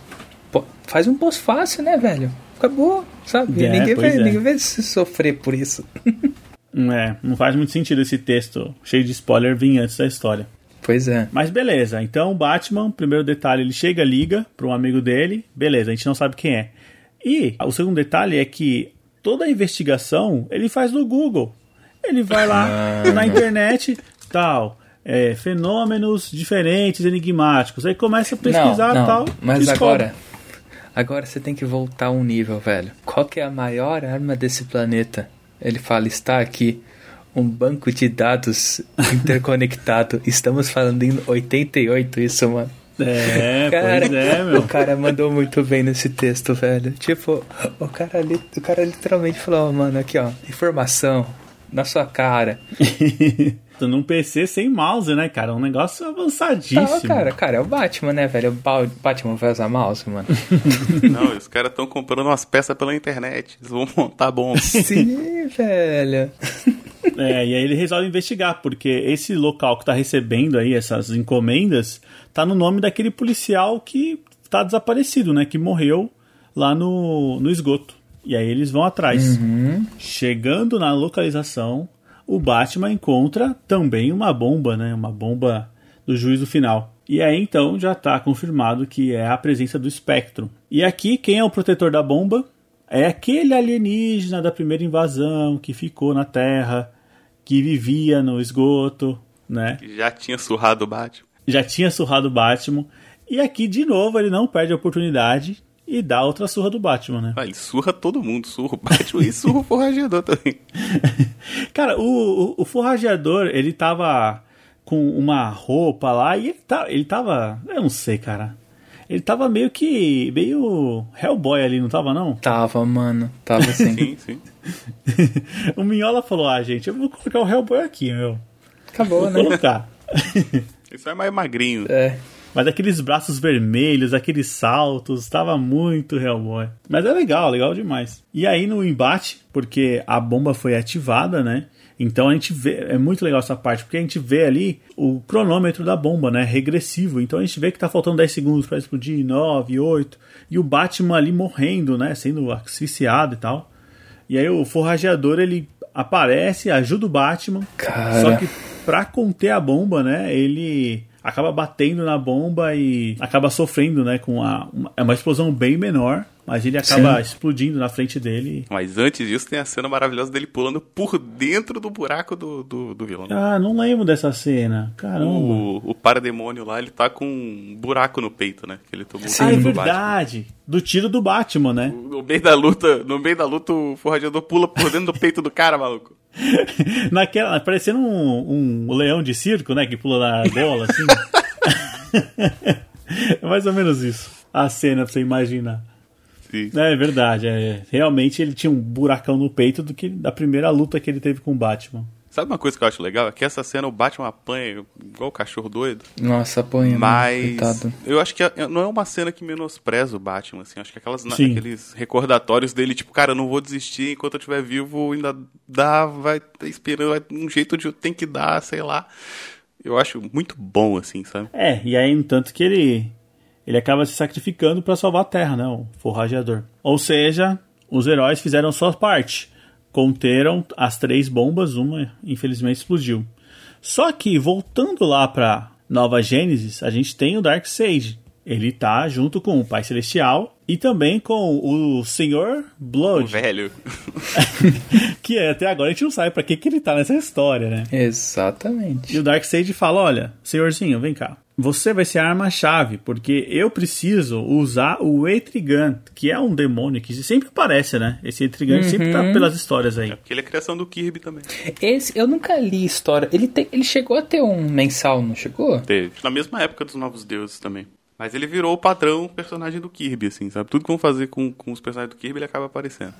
Speaker 2: pô, faz um post fácil, né, velho? Acabou, sabe? É, ninguém, vai, é. ninguém vai se sofrer por isso.
Speaker 1: É, não faz muito sentido esse texto cheio de spoiler vir antes da história.
Speaker 2: Pois é.
Speaker 1: Mas beleza, então o Batman, primeiro detalhe, ele chega, liga para um amigo dele, beleza, a gente não sabe quem é. E o segundo detalhe é que toda a investigação ele faz no Google. Ele vai lá ah. na internet, tal, é, fenômenos diferentes, enigmáticos. Aí começa a pesquisar não, não, tal.
Speaker 2: Mas descobre. agora, agora você tem que voltar um nível, velho. Qual que é a maior arma desse planeta? Ele fala, está aqui um banco de dados interconectado. Estamos falando em 88 isso, mano.
Speaker 1: É, cara, pois é, meu.
Speaker 2: O cara mandou muito bem nesse texto, velho. Tipo, o cara, o cara literalmente falou, oh, mano, aqui ó, informação na sua cara.
Speaker 1: num PC sem mouse, né, cara? Um negócio avançadíssimo.
Speaker 2: Tá, cara, cara, é o Batman, né, velho? O Batman vai usar mouse, mano.
Speaker 3: Não, os caras estão comprando umas peças pela internet. Eles vão montar bom.
Speaker 2: Sim, velho.
Speaker 1: É, e aí ele resolve investigar, porque esse local que tá recebendo aí essas encomendas tá no nome daquele policial que tá desaparecido, né? Que morreu lá no, no esgoto. E aí eles vão atrás. Uhum. Chegando na localização, o Batman encontra também uma bomba, né? Uma bomba do juízo final. E aí então já está confirmado que é a presença do espectro. E aqui quem é o protetor da bomba? É aquele alienígena da primeira invasão que ficou na Terra que vivia no esgoto, né?
Speaker 3: Já tinha surrado o Batman.
Speaker 1: Já tinha surrado o Batman. E aqui, de novo, ele não perde a oportunidade e dá outra surra do Batman, né?
Speaker 3: Ah, ele surra todo mundo, surra o Batman e surra o forrageador também.
Speaker 1: Cara, o, o, o, forrageador, ele tava com uma roupa lá e ele, tá, ele tava. Eu não sei, cara. Ele tava meio que. meio Hellboy ali, não tava, não?
Speaker 2: Tava, mano. Tava sim.
Speaker 3: sim, sim.
Speaker 1: o Minhola falou: ah, gente, eu vou colocar o Hellboy aqui, meu.
Speaker 2: Acabou,
Speaker 1: vou
Speaker 2: né?
Speaker 1: colocar.
Speaker 3: Isso é mais magrinho.
Speaker 2: É.
Speaker 1: Mas aqueles braços vermelhos, aqueles saltos, estava muito Hellboy. Mas é legal, legal demais. E aí no embate, porque a bomba foi ativada, né? Então a gente vê, é muito legal essa parte, porque a gente vê ali o cronômetro da bomba, né? Regressivo. Então a gente vê que tá faltando 10 segundos para explodir, 9, 8. E o Batman ali morrendo, né? Sendo asfixiado e tal. E aí o forrageador ele aparece, ajuda o Batman.
Speaker 2: Cara.
Speaker 1: Só que pra conter a bomba, né? Ele acaba batendo na bomba e acaba sofrendo, né? Com a, uma, é uma explosão bem menor. Mas ele acaba Sim. explodindo na frente dele.
Speaker 3: Mas antes disso tem a cena maravilhosa dele pulando por dentro do buraco do, do, do vilão.
Speaker 1: Ah, não lembro dessa cena. Caramba.
Speaker 3: O, o parademônio lá, ele tá com um buraco no peito, né? Que ele tomou
Speaker 1: Sim, é verdade. Do tiro do Batman, né?
Speaker 3: No meio da luta, no meio da luta, o forrageador pula por dentro do peito do cara, maluco.
Speaker 1: Naquela, parecendo um, um leão de circo, né? Que pula na bola, assim. é mais ou menos isso. A cena pra você imaginar. Sim. É, é verdade. É, realmente ele tinha um buracão no peito do que da primeira luta que ele teve com o Batman.
Speaker 3: Sabe uma coisa que eu acho legal? É que essa cena o Batman apanha igual o cachorro doido.
Speaker 2: Nossa, apanha.
Speaker 3: Mas eu acho que é, não é uma cena que menospreza o Batman, assim. Acho que aquelas, aqueles recordatórios dele, tipo, cara, eu não vou desistir enquanto eu estiver vivo, ainda dá, vai esperando, vai, um jeito de eu tenho que dar, sei lá. Eu acho muito bom, assim, sabe?
Speaker 1: É, e aí, no tanto que ele ele acaba se sacrificando para salvar a Terra, né? O forrageador. Ou seja, os heróis fizeram sua parte conteram as três bombas, uma infelizmente explodiu. Só que voltando lá para Nova Gênesis, a gente tem o Dark Sage. Ele tá junto com o Pai Celestial e também com o Senhor Blood. O
Speaker 3: velho.
Speaker 1: que é, até agora a gente não sabe para que, que ele tá nessa história, né?
Speaker 2: Exatamente.
Speaker 1: E o Dark Sage fala: Olha, senhorzinho, vem cá você vai ser a arma-chave, porque eu preciso usar o Etrigan, que é um demônio que sempre aparece, né? Esse Etrigan uhum. sempre tá uhum. pelas histórias aí.
Speaker 3: É porque ele é criação do Kirby também.
Speaker 2: Esse, eu nunca li história. Ele, te, ele chegou a ter um mensal, não chegou?
Speaker 3: Teve. Na mesma época dos Novos Deuses também. Mas ele virou o padrão personagem do Kirby, assim, sabe? Tudo que vão fazer com, com os personagens do Kirby, ele acaba aparecendo.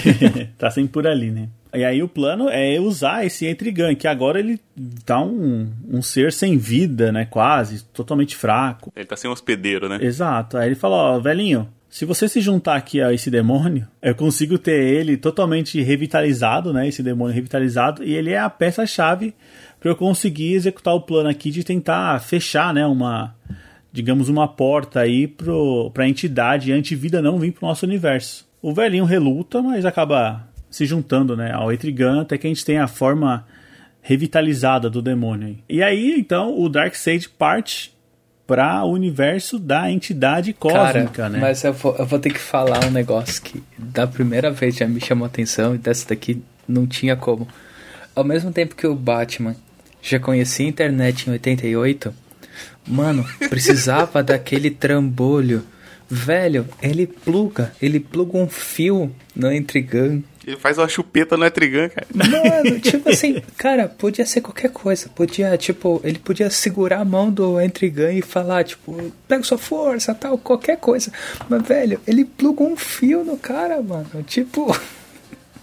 Speaker 1: tá sempre por ali, né? E aí o plano é usar esse Entrigan, que agora ele tá um, um ser sem vida, né? Quase, totalmente fraco.
Speaker 3: Ele tá sem hospedeiro, né?
Speaker 1: Exato. Aí ele fala, ó, velhinho, se você se juntar aqui a esse demônio, eu consigo ter ele totalmente revitalizado, né? Esse demônio revitalizado, e ele é a peça-chave para eu conseguir executar o plano aqui de tentar fechar, né? Uma digamos, uma porta aí para a entidade antivida não vir para o nosso universo. O velhinho reluta, mas acaba se juntando né, ao Etrigan até que a gente tem a forma revitalizada do demônio. E aí, então, o Darkseid parte para o universo da entidade cósmica,
Speaker 2: Cara,
Speaker 1: né?
Speaker 2: Mas eu vou, eu vou ter que falar um negócio que da primeira vez já me chamou a atenção e dessa daqui não tinha como. Ao mesmo tempo que o Batman já conhecia a internet em 88, Mano, precisava daquele trambolho. Velho, ele pluga, ele pluga um fio no Entrigan.
Speaker 3: Ele faz uma chupeta no Entrigan, cara.
Speaker 2: Mano, tipo assim, cara, podia ser qualquer coisa. Podia, tipo, ele podia segurar a mão do Entrigan e falar, tipo, pega sua força, tal, qualquer coisa. Mas, velho, ele pluga um fio no cara, mano. Tipo.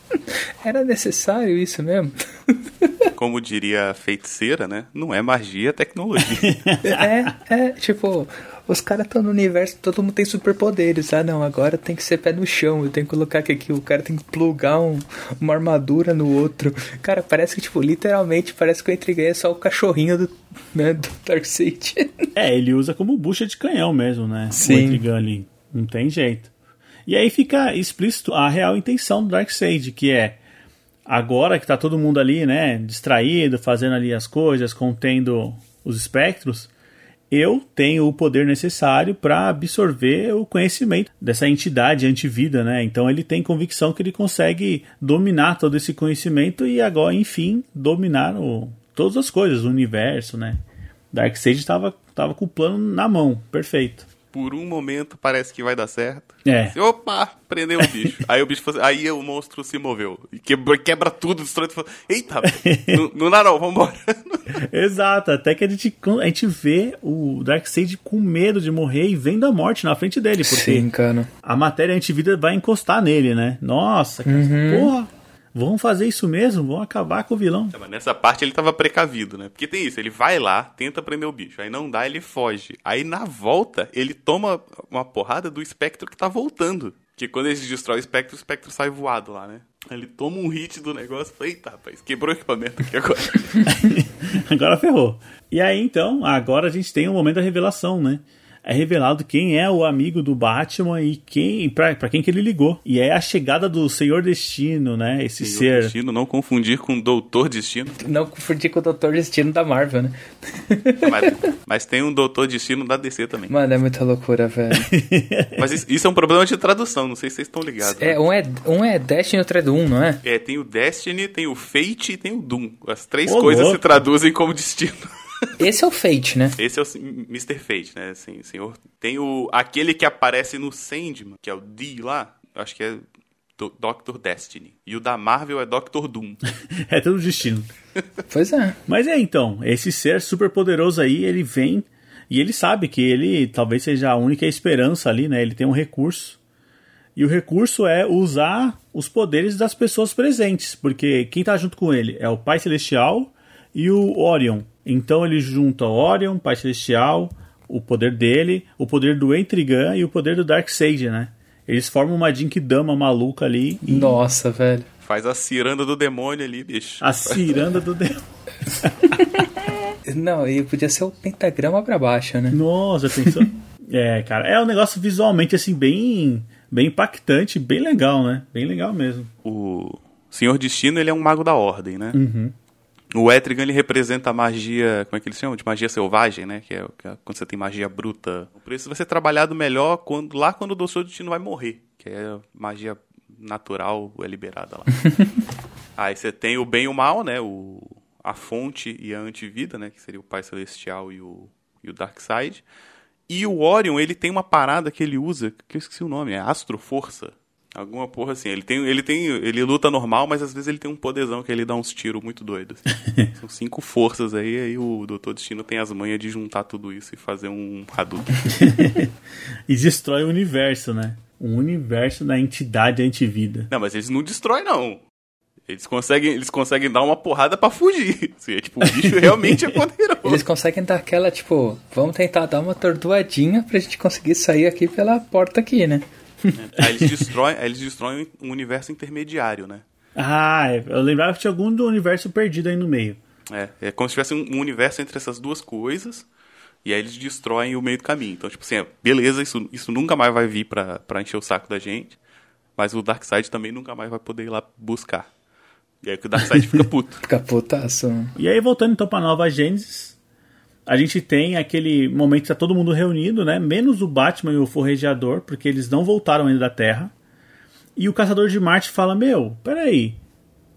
Speaker 2: Era necessário isso mesmo?
Speaker 3: Como diria a feiticeira, né? Não é magia, é tecnologia.
Speaker 2: é, é, tipo, os caras estão no universo, todo mundo tem superpoderes. Ah, não, agora tem que ser pé no chão. Eu tenho que colocar que aqui o cara tem que plugar um, uma armadura no outro. Cara, parece que, tipo, literalmente, parece que o Intriguei é só o cachorrinho do, né, do Darkseid.
Speaker 1: é, ele usa como bucha de canhão mesmo, né?
Speaker 2: Sim.
Speaker 1: O Intrigan ali. Não tem jeito. E aí fica explícito a real intenção do Darkseid, que é agora que tá todo mundo ali, né, distraído, fazendo ali as coisas, contendo os espectros, eu tenho o poder necessário para absorver o conhecimento dessa entidade antivida, né? Então ele tem convicção que ele consegue dominar todo esse conhecimento e agora, enfim, dominar o, todas as coisas, o universo, né? Darkseid estava tava com o plano na mão, perfeito
Speaker 3: por um momento parece que vai dar certo.
Speaker 1: É.
Speaker 3: opa, prendeu o bicho. aí o bicho aí o monstro se moveu. E quebra, quebra tudo, destrói tudo. Eita, não, não dá não, vambora.
Speaker 1: Exato, até que a gente, a gente vê o Darkseid com medo de morrer e vendo a morte na frente dele. Porque
Speaker 2: Sim, cara.
Speaker 1: a matéria antivida vai encostar nele, né? Nossa, cara, uhum. porra vão fazer isso mesmo, vão acabar com o vilão.
Speaker 3: É, mas nessa parte ele tava precavido, né? Porque tem isso, ele vai lá, tenta prender o bicho, aí não dá, ele foge. Aí na volta, ele toma uma porrada do espectro que tá voltando. Que quando ele destrói o espectro, o espectro sai voado lá, né? Ele toma um hit do negócio e fala, eita, rapaz, quebrou o equipamento aqui agora.
Speaker 1: agora ferrou. E aí, então, agora a gente tem o um momento da revelação, né? É revelado quem é o amigo do Batman e quem para quem que ele ligou. E é a chegada do Senhor Destino, né? Esse Senhor ser.
Speaker 3: Destino, não confundir com Doutor Destino.
Speaker 2: Não confundir com o Doutor Destino da Marvel, né?
Speaker 3: Mas, mas tem um Doutor Destino da DC também.
Speaker 2: Mano, é muita loucura, velho.
Speaker 3: mas isso, isso, é um problema de tradução, não sei se vocês estão ligados.
Speaker 2: É, um é, um é Destiny e outro é Doom, não é?
Speaker 3: É, tem o Destiny, tem o Fate e tem o Doom. As três Ô, coisas louco. se traduzem como destino.
Speaker 2: Esse é o Fate, né?
Speaker 3: Esse é o Mr. Fate, né? Assim, senhor. Tem o aquele que aparece no Sandman, que é o D lá. Acho que é Doctor Destiny. E o da Marvel é Doctor Doom.
Speaker 1: é tudo destino.
Speaker 2: pois é.
Speaker 1: Mas é então, esse ser super poderoso aí, ele vem e ele sabe que ele talvez seja a única esperança ali, né? Ele tem um recurso. E o recurso é usar os poderes das pessoas presentes, porque quem tá junto com ele é o Pai Celestial e o Orion. Então ele junta o Orion, Pai Celestial, o poder dele, o poder do Entrigan e o poder do Darkseid, né? Eles formam uma Jinkidama maluca ali.
Speaker 2: E... Nossa, velho.
Speaker 3: Faz a ciranda do demônio ali, bicho.
Speaker 1: A ciranda do demônio.
Speaker 2: Não, e podia ser o pentagrama pra baixo, né?
Speaker 1: Nossa, pensou? é, cara, é um negócio visualmente assim bem bem impactante, bem legal, né? Bem legal mesmo.
Speaker 3: O Senhor Destino, ele é um mago da ordem, né?
Speaker 1: Uhum.
Speaker 3: O Etrigan ele representa a magia, como é que eles chamam? De magia selvagem, né? Que é, que é quando você tem magia bruta. Por isso vai ser trabalhado melhor quando, lá quando o Doutor Destino vai morrer, que é magia natural é liberada lá. Aí você tem o bem e o mal, né? O, a fonte e a antivida, né? Que seria o Pai Celestial e o, e o Darkseid. E o Orion, ele tem uma parada que ele usa, que eu esqueci o nome, é Astro Força. Alguma porra assim. Ele tem, ele tem, ele luta normal, mas às vezes ele tem um poderzão que ele dá uns tiros muito doidos. São cinco forças aí, aí o Doutor Destino tem as manhas de juntar tudo isso e fazer um Hadouken.
Speaker 1: e destrói o universo, né? O universo da entidade antivida.
Speaker 3: Não, mas eles não destroem, não. Eles conseguem, eles conseguem dar uma porrada para fugir. Assim, é, tipo, o bicho realmente é poderoso.
Speaker 2: Eles conseguem dar aquela, tipo, vamos tentar dar uma tordoadinha pra gente conseguir sair aqui pela porta aqui, né?
Speaker 3: É, aí eles destroem, aí eles destroem um universo intermediário, né?
Speaker 1: Ah, é, eu lembrava que tinha algum do universo perdido aí no meio.
Speaker 3: É, é como se tivesse um, um universo entre essas duas coisas. E aí eles destroem o meio do caminho. Então, tipo assim, é, beleza, isso, isso nunca mais vai vir pra, pra encher o saco da gente. Mas o Darkseid também nunca mais vai poder ir lá buscar. E aí o Darkseid fica puto.
Speaker 2: fica putaço.
Speaker 1: E aí, voltando então pra Nova Gênesis, a gente tem aquele momento que tá todo mundo reunido, né? Menos o Batman e o Forrejador, porque eles não voltaram ainda da Terra. E o Caçador de Marte fala: Meu, peraí.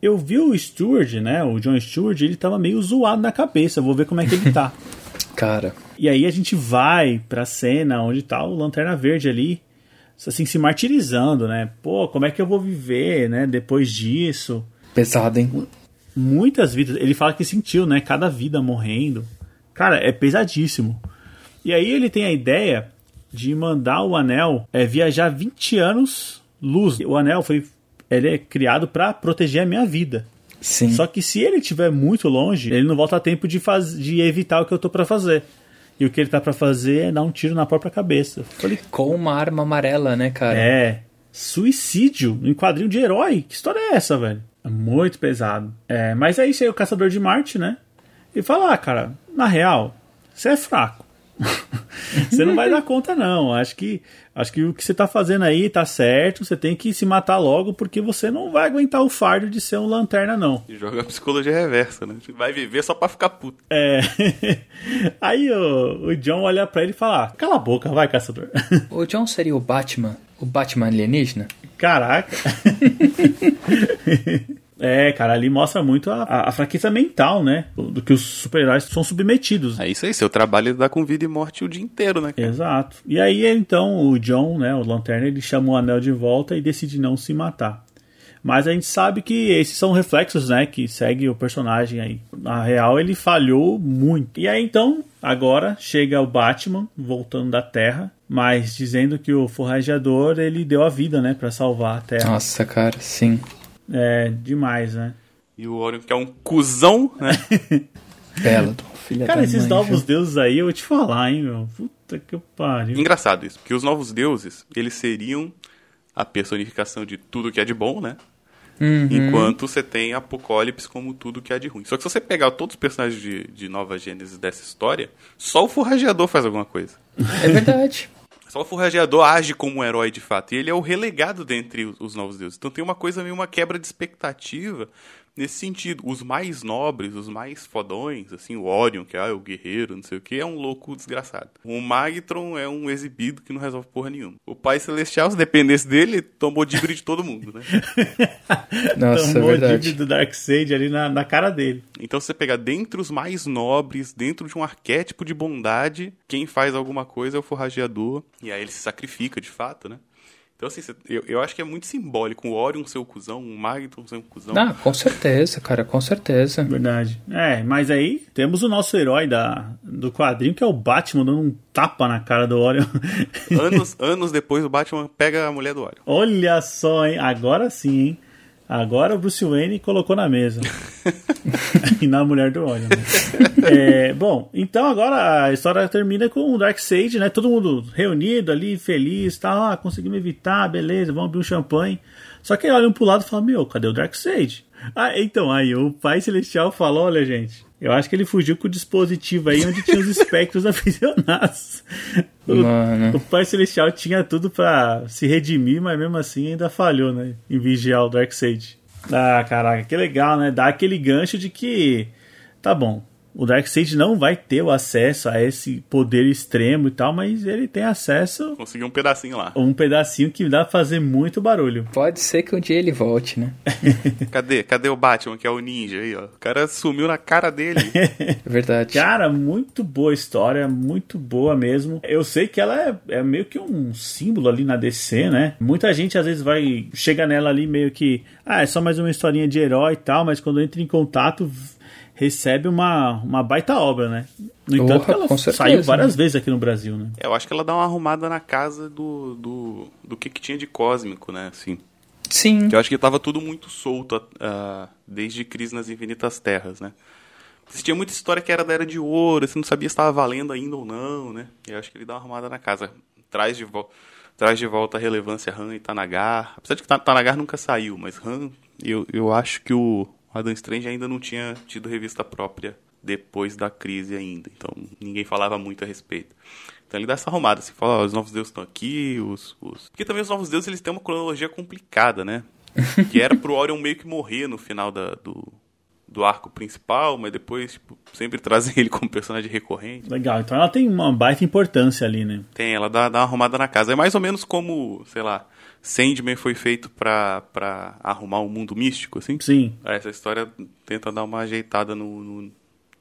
Speaker 1: Eu vi o Stewart, né? O John Stewart, ele tava meio zoado na cabeça. Vou ver como é que ele tá.
Speaker 2: Cara.
Speaker 1: E aí a gente vai pra cena onde tá o Lanterna Verde ali, assim, se martirizando, né? Pô, como é que eu vou viver, né? Depois disso.
Speaker 2: Pesado, hein?
Speaker 1: Muitas vidas. Ele fala que sentiu, né? Cada vida morrendo. Cara, é pesadíssimo. E aí ele tem a ideia de mandar o anel é, viajar 20 anos luz. O anel foi ele é criado para proteger a minha vida.
Speaker 2: Sim.
Speaker 1: Só que se ele estiver muito longe, ele não volta a tempo de, faz... de evitar o que eu tô para fazer. E o que ele tá para fazer é dar um tiro na própria cabeça.
Speaker 2: Falei, Com uma arma amarela, né, cara?
Speaker 1: É. Suicídio em quadrinho de herói. Que história é essa, velho? É muito pesado. É, mas é isso aí, o Caçador de Marte, né? E fala, ah, cara, na real, você é fraco. você não vai dar conta, não. Acho que, acho que o que você tá fazendo aí tá certo. Você tem que se matar logo, porque você não vai aguentar o fardo de ser um lanterna, não.
Speaker 3: E joga a psicologia reversa, né? Vai viver só pra ficar puto.
Speaker 1: É. aí o, o John olha pra ele e fala: ah, Cala a boca, vai, caçador.
Speaker 2: O John seria o Batman? O Batman alienígena?
Speaker 1: Caraca. É, cara, ali mostra muito a, a, a fraqueza mental, né? Do que os super-heróis são submetidos.
Speaker 3: É isso aí, seu trabalho é lidar com vida e morte o dia inteiro, né?
Speaker 1: Cara? Exato. E aí, então, o John, né, o Lanterna, ele chama o anel de volta e decide não se matar. Mas a gente sabe que esses são reflexos, né, que segue o personagem aí. Na real, ele falhou muito. E aí, então, agora chega o Batman voltando da Terra, mas dizendo que o forrajador ele deu a vida, né, para salvar a Terra.
Speaker 2: Nossa, cara, sim.
Speaker 1: É, demais, né?
Speaker 3: E o Orion, que é um cuzão, né?
Speaker 2: Bela, filha
Speaker 1: Cara, esses mãe, novos viu? deuses aí, eu vou te falar, hein, meu. Puta que pariu.
Speaker 3: Engraçado isso, porque os novos deuses, eles seriam a personificação de tudo que é de bom, né?
Speaker 2: Uhum.
Speaker 3: Enquanto você tem Apocalipse como tudo que é de ruim. Só que se você pegar todos os personagens de, de Nova Gênesis dessa história, só o Forrageador faz alguma coisa.
Speaker 2: É verdade.
Speaker 3: Só o forrageador age como um herói de fato. E ele é o relegado dentre os novos deuses. Então tem uma coisa meio uma quebra de expectativa nesse sentido. Os mais nobres, os mais fodões, assim, o Orion, que é o guerreiro, não sei o que, é um louco desgraçado. O Magtron é um exibido que não resolve porra nenhuma. O Pai Celestial, se dependesse dele, tomou dívida de todo mundo, né?
Speaker 2: Nossa,
Speaker 1: tomou
Speaker 2: é verdade.
Speaker 1: dívida do Darkseid ali na, na cara dele.
Speaker 3: Então você pegar dentre os mais nobres, dentro de um arquétipo de bondade, quem faz alguma coisa é o forrageador, e aí ele se sacrifica de fato, né? Então, assim, eu, eu acho que é muito simbólico. O Orion ser o cuzão, o Magneton ser o cuzão.
Speaker 2: Ah, com certeza, cara, com certeza.
Speaker 1: Verdade. É, mas aí temos o nosso herói da, do quadrinho, que é o Batman, dando um tapa na cara do Orion.
Speaker 3: Anos, anos depois, o Batman pega a mulher do Orion.
Speaker 1: Olha só, hein? Agora sim, hein? Agora o Bruce Wayne colocou na mesa. e na mulher do Orion. Né? É, bom, então agora a história termina com o Darkseid, né? Todo mundo reunido ali, feliz, tá? Ah, conseguimos evitar, beleza, vamos abrir um champanhe. Só que aí olham pro lado e falam, meu, cadê o Darkseid? Ah, então, aí o Pai Celestial falou, olha, gente, eu acho que ele fugiu com o dispositivo aí onde tinha os espectros aficionados. O, o, Pai Celestial tinha tudo para se redimir, mas mesmo assim ainda falhou, né? Em vigiar o Darkseid. Ah, caraca, que legal, né? Dá aquele gancho de que. Tá bom, o Darkseid não vai ter o acesso a esse poder extremo e tal, mas ele tem acesso.
Speaker 3: Conseguiu um pedacinho lá.
Speaker 1: Um pedacinho que dá pra fazer muito barulho.
Speaker 2: Pode ser que um dia ele volte, né?
Speaker 3: Cadê? Cadê o Batman, que é o ninja aí, ó? O cara sumiu na cara dele.
Speaker 2: É verdade.
Speaker 1: Cara, muito boa história, muito boa mesmo. Eu sei que ela é, é meio que um símbolo ali na DC, né? Muita gente às vezes vai. chega nela ali meio que. Ah, é só mais uma historinha de herói e tal, mas quando entra em contato recebe uma, uma baita obra, né? No entanto, ela certeza, saiu várias né? vezes aqui no Brasil, né?
Speaker 3: Eu acho que ela dá uma arrumada na casa do, do, do que, que tinha de cósmico, né? Assim.
Speaker 2: Sim.
Speaker 3: Que eu acho que tava tudo muito solto uh, desde Crise nas Infinitas Terras, né? Você tinha muita história que era da Era de Ouro, você não sabia se estava valendo ainda ou não, né? E eu acho que ele dá uma arrumada na casa. Traz de, vo traz de volta a relevância Han e Tanagar. Apesar de que Tanagar nunca saiu, mas Han, eu, eu acho que o, Adam Strange ainda não tinha tido revista própria depois da crise ainda, então ninguém falava muito a respeito. Então ele dá essa arrumada, assim, fala, ó, os novos deuses estão aqui, os, os... Porque também os novos deuses, eles têm uma cronologia complicada, né? que era pro Orion meio que morrer no final da, do, do arco principal, mas depois, tipo, sempre trazem ele como personagem recorrente.
Speaker 1: Legal, então ela tem uma baita importância ali, né?
Speaker 3: Tem, ela dá, dá uma arrumada na casa. É mais ou menos como, sei lá, Sandman foi feito pra, pra arrumar um mundo místico, assim?
Speaker 1: Sim.
Speaker 3: Essa história tenta dar uma ajeitada no, no,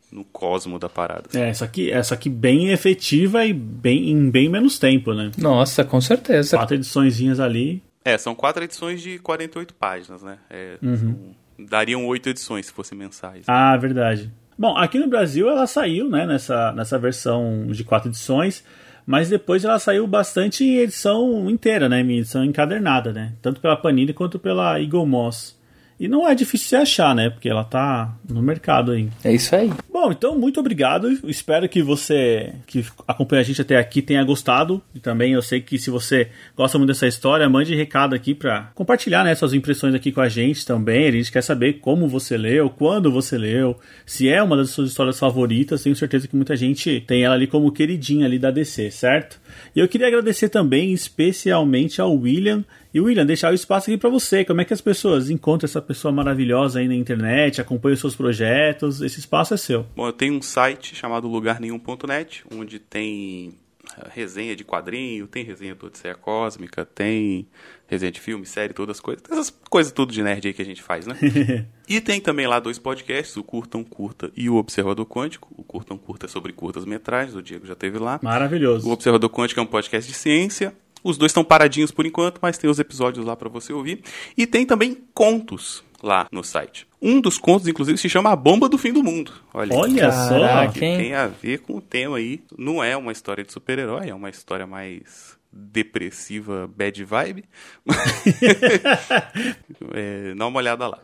Speaker 3: no cosmo da parada.
Speaker 1: Assim. É, essa aqui, essa aqui bem efetiva e bem, em bem menos tempo, né?
Speaker 2: Nossa, com certeza.
Speaker 1: Quatro ediçõezinhas ali.
Speaker 3: É, são quatro edições de 48 páginas, né? É, uhum. são, dariam oito edições se fossem mensais.
Speaker 1: Ah, verdade. Bom, aqui no Brasil ela saiu, né, nessa, nessa versão de quatro edições mas depois ela saiu bastante em edição inteira, né? Em edição encadernada, né? Tanto pela Panini quanto pela Eagle Moss. E não é difícil de achar, né? Porque ela tá no mercado aí.
Speaker 2: É isso aí.
Speaker 1: Bom, então muito obrigado. Espero que você que acompanha a gente até aqui tenha gostado. E também eu sei que se você gosta muito dessa história, mande recado aqui para compartilhar né, suas impressões aqui com a gente também. A gente quer saber como você leu, quando você leu, se é uma das suas histórias favoritas. Tenho certeza que muita gente tem ela ali como queridinha ali da DC, certo? E eu queria agradecer também especialmente ao William e William, deixar o espaço aqui para você. Como é que as pessoas encontram essa pessoa maravilhosa aí na internet, acompanham os seus projetos? Esse espaço é seu.
Speaker 3: Bom, eu tenho um site chamado lugarnenhum.net, onde tem eh, resenha de quadrinho, tem resenha do Odisseia Cósmica, tem resenha de filme, série, todas as coisas. Essas coisas tudo de nerd aí que a gente faz, né? e tem também lá dois podcasts, o Curtam Curta e o Observador Quântico. O Curtam Curta é sobre curtas metragens, o Diego já teve lá.
Speaker 1: Maravilhoso.
Speaker 3: O Observador Quântico é um podcast de ciência. Os dois estão paradinhos por enquanto, mas tem os episódios lá para você ouvir. E tem também contos lá no site. Um dos contos, inclusive, se chama A Bomba do Fim do Mundo.
Speaker 1: Olha, Olha só!
Speaker 3: Que tem a ver com o tema aí. Não é uma história de super-herói, é uma história mais depressiva, bad vibe. é, dá uma olhada lá.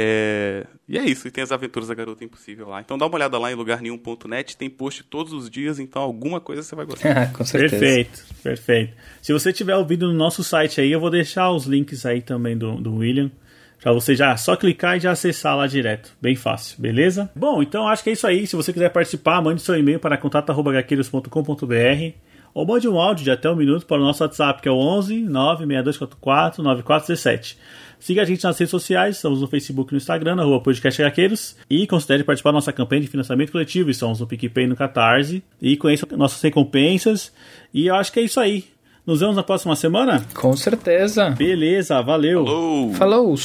Speaker 3: É, e é isso, e tem as aventuras da Garota Impossível lá. Então dá uma olhada lá em lugarnenhum.net, tem post todos os dias, então alguma coisa você vai gostar.
Speaker 2: Com certeza.
Speaker 1: Perfeito, perfeito. Se você tiver ouvido no nosso site aí, eu vou deixar os links aí também do, do William. Pra você já só clicar e já acessar lá direto. Bem fácil, beleza? Bom, então acho que é isso aí. Se você quiser participar, mande seu e-mail para contato.gaqueiros.com.br ou mande um áudio de até um minuto para o nosso WhatsApp, que é o 11 96244 9417. Siga a gente nas redes sociais, estamos no Facebook e no Instagram, na rua Podcast Gaqueiros. E considere participar da nossa campanha de financiamento coletivo. Estamos no PicPay e no Catarse. E conheça nossas recompensas. E eu acho que é isso aí. Nos vemos na próxima semana?
Speaker 2: Com certeza.
Speaker 1: Beleza, valeu.
Speaker 3: Falou.
Speaker 2: Falou.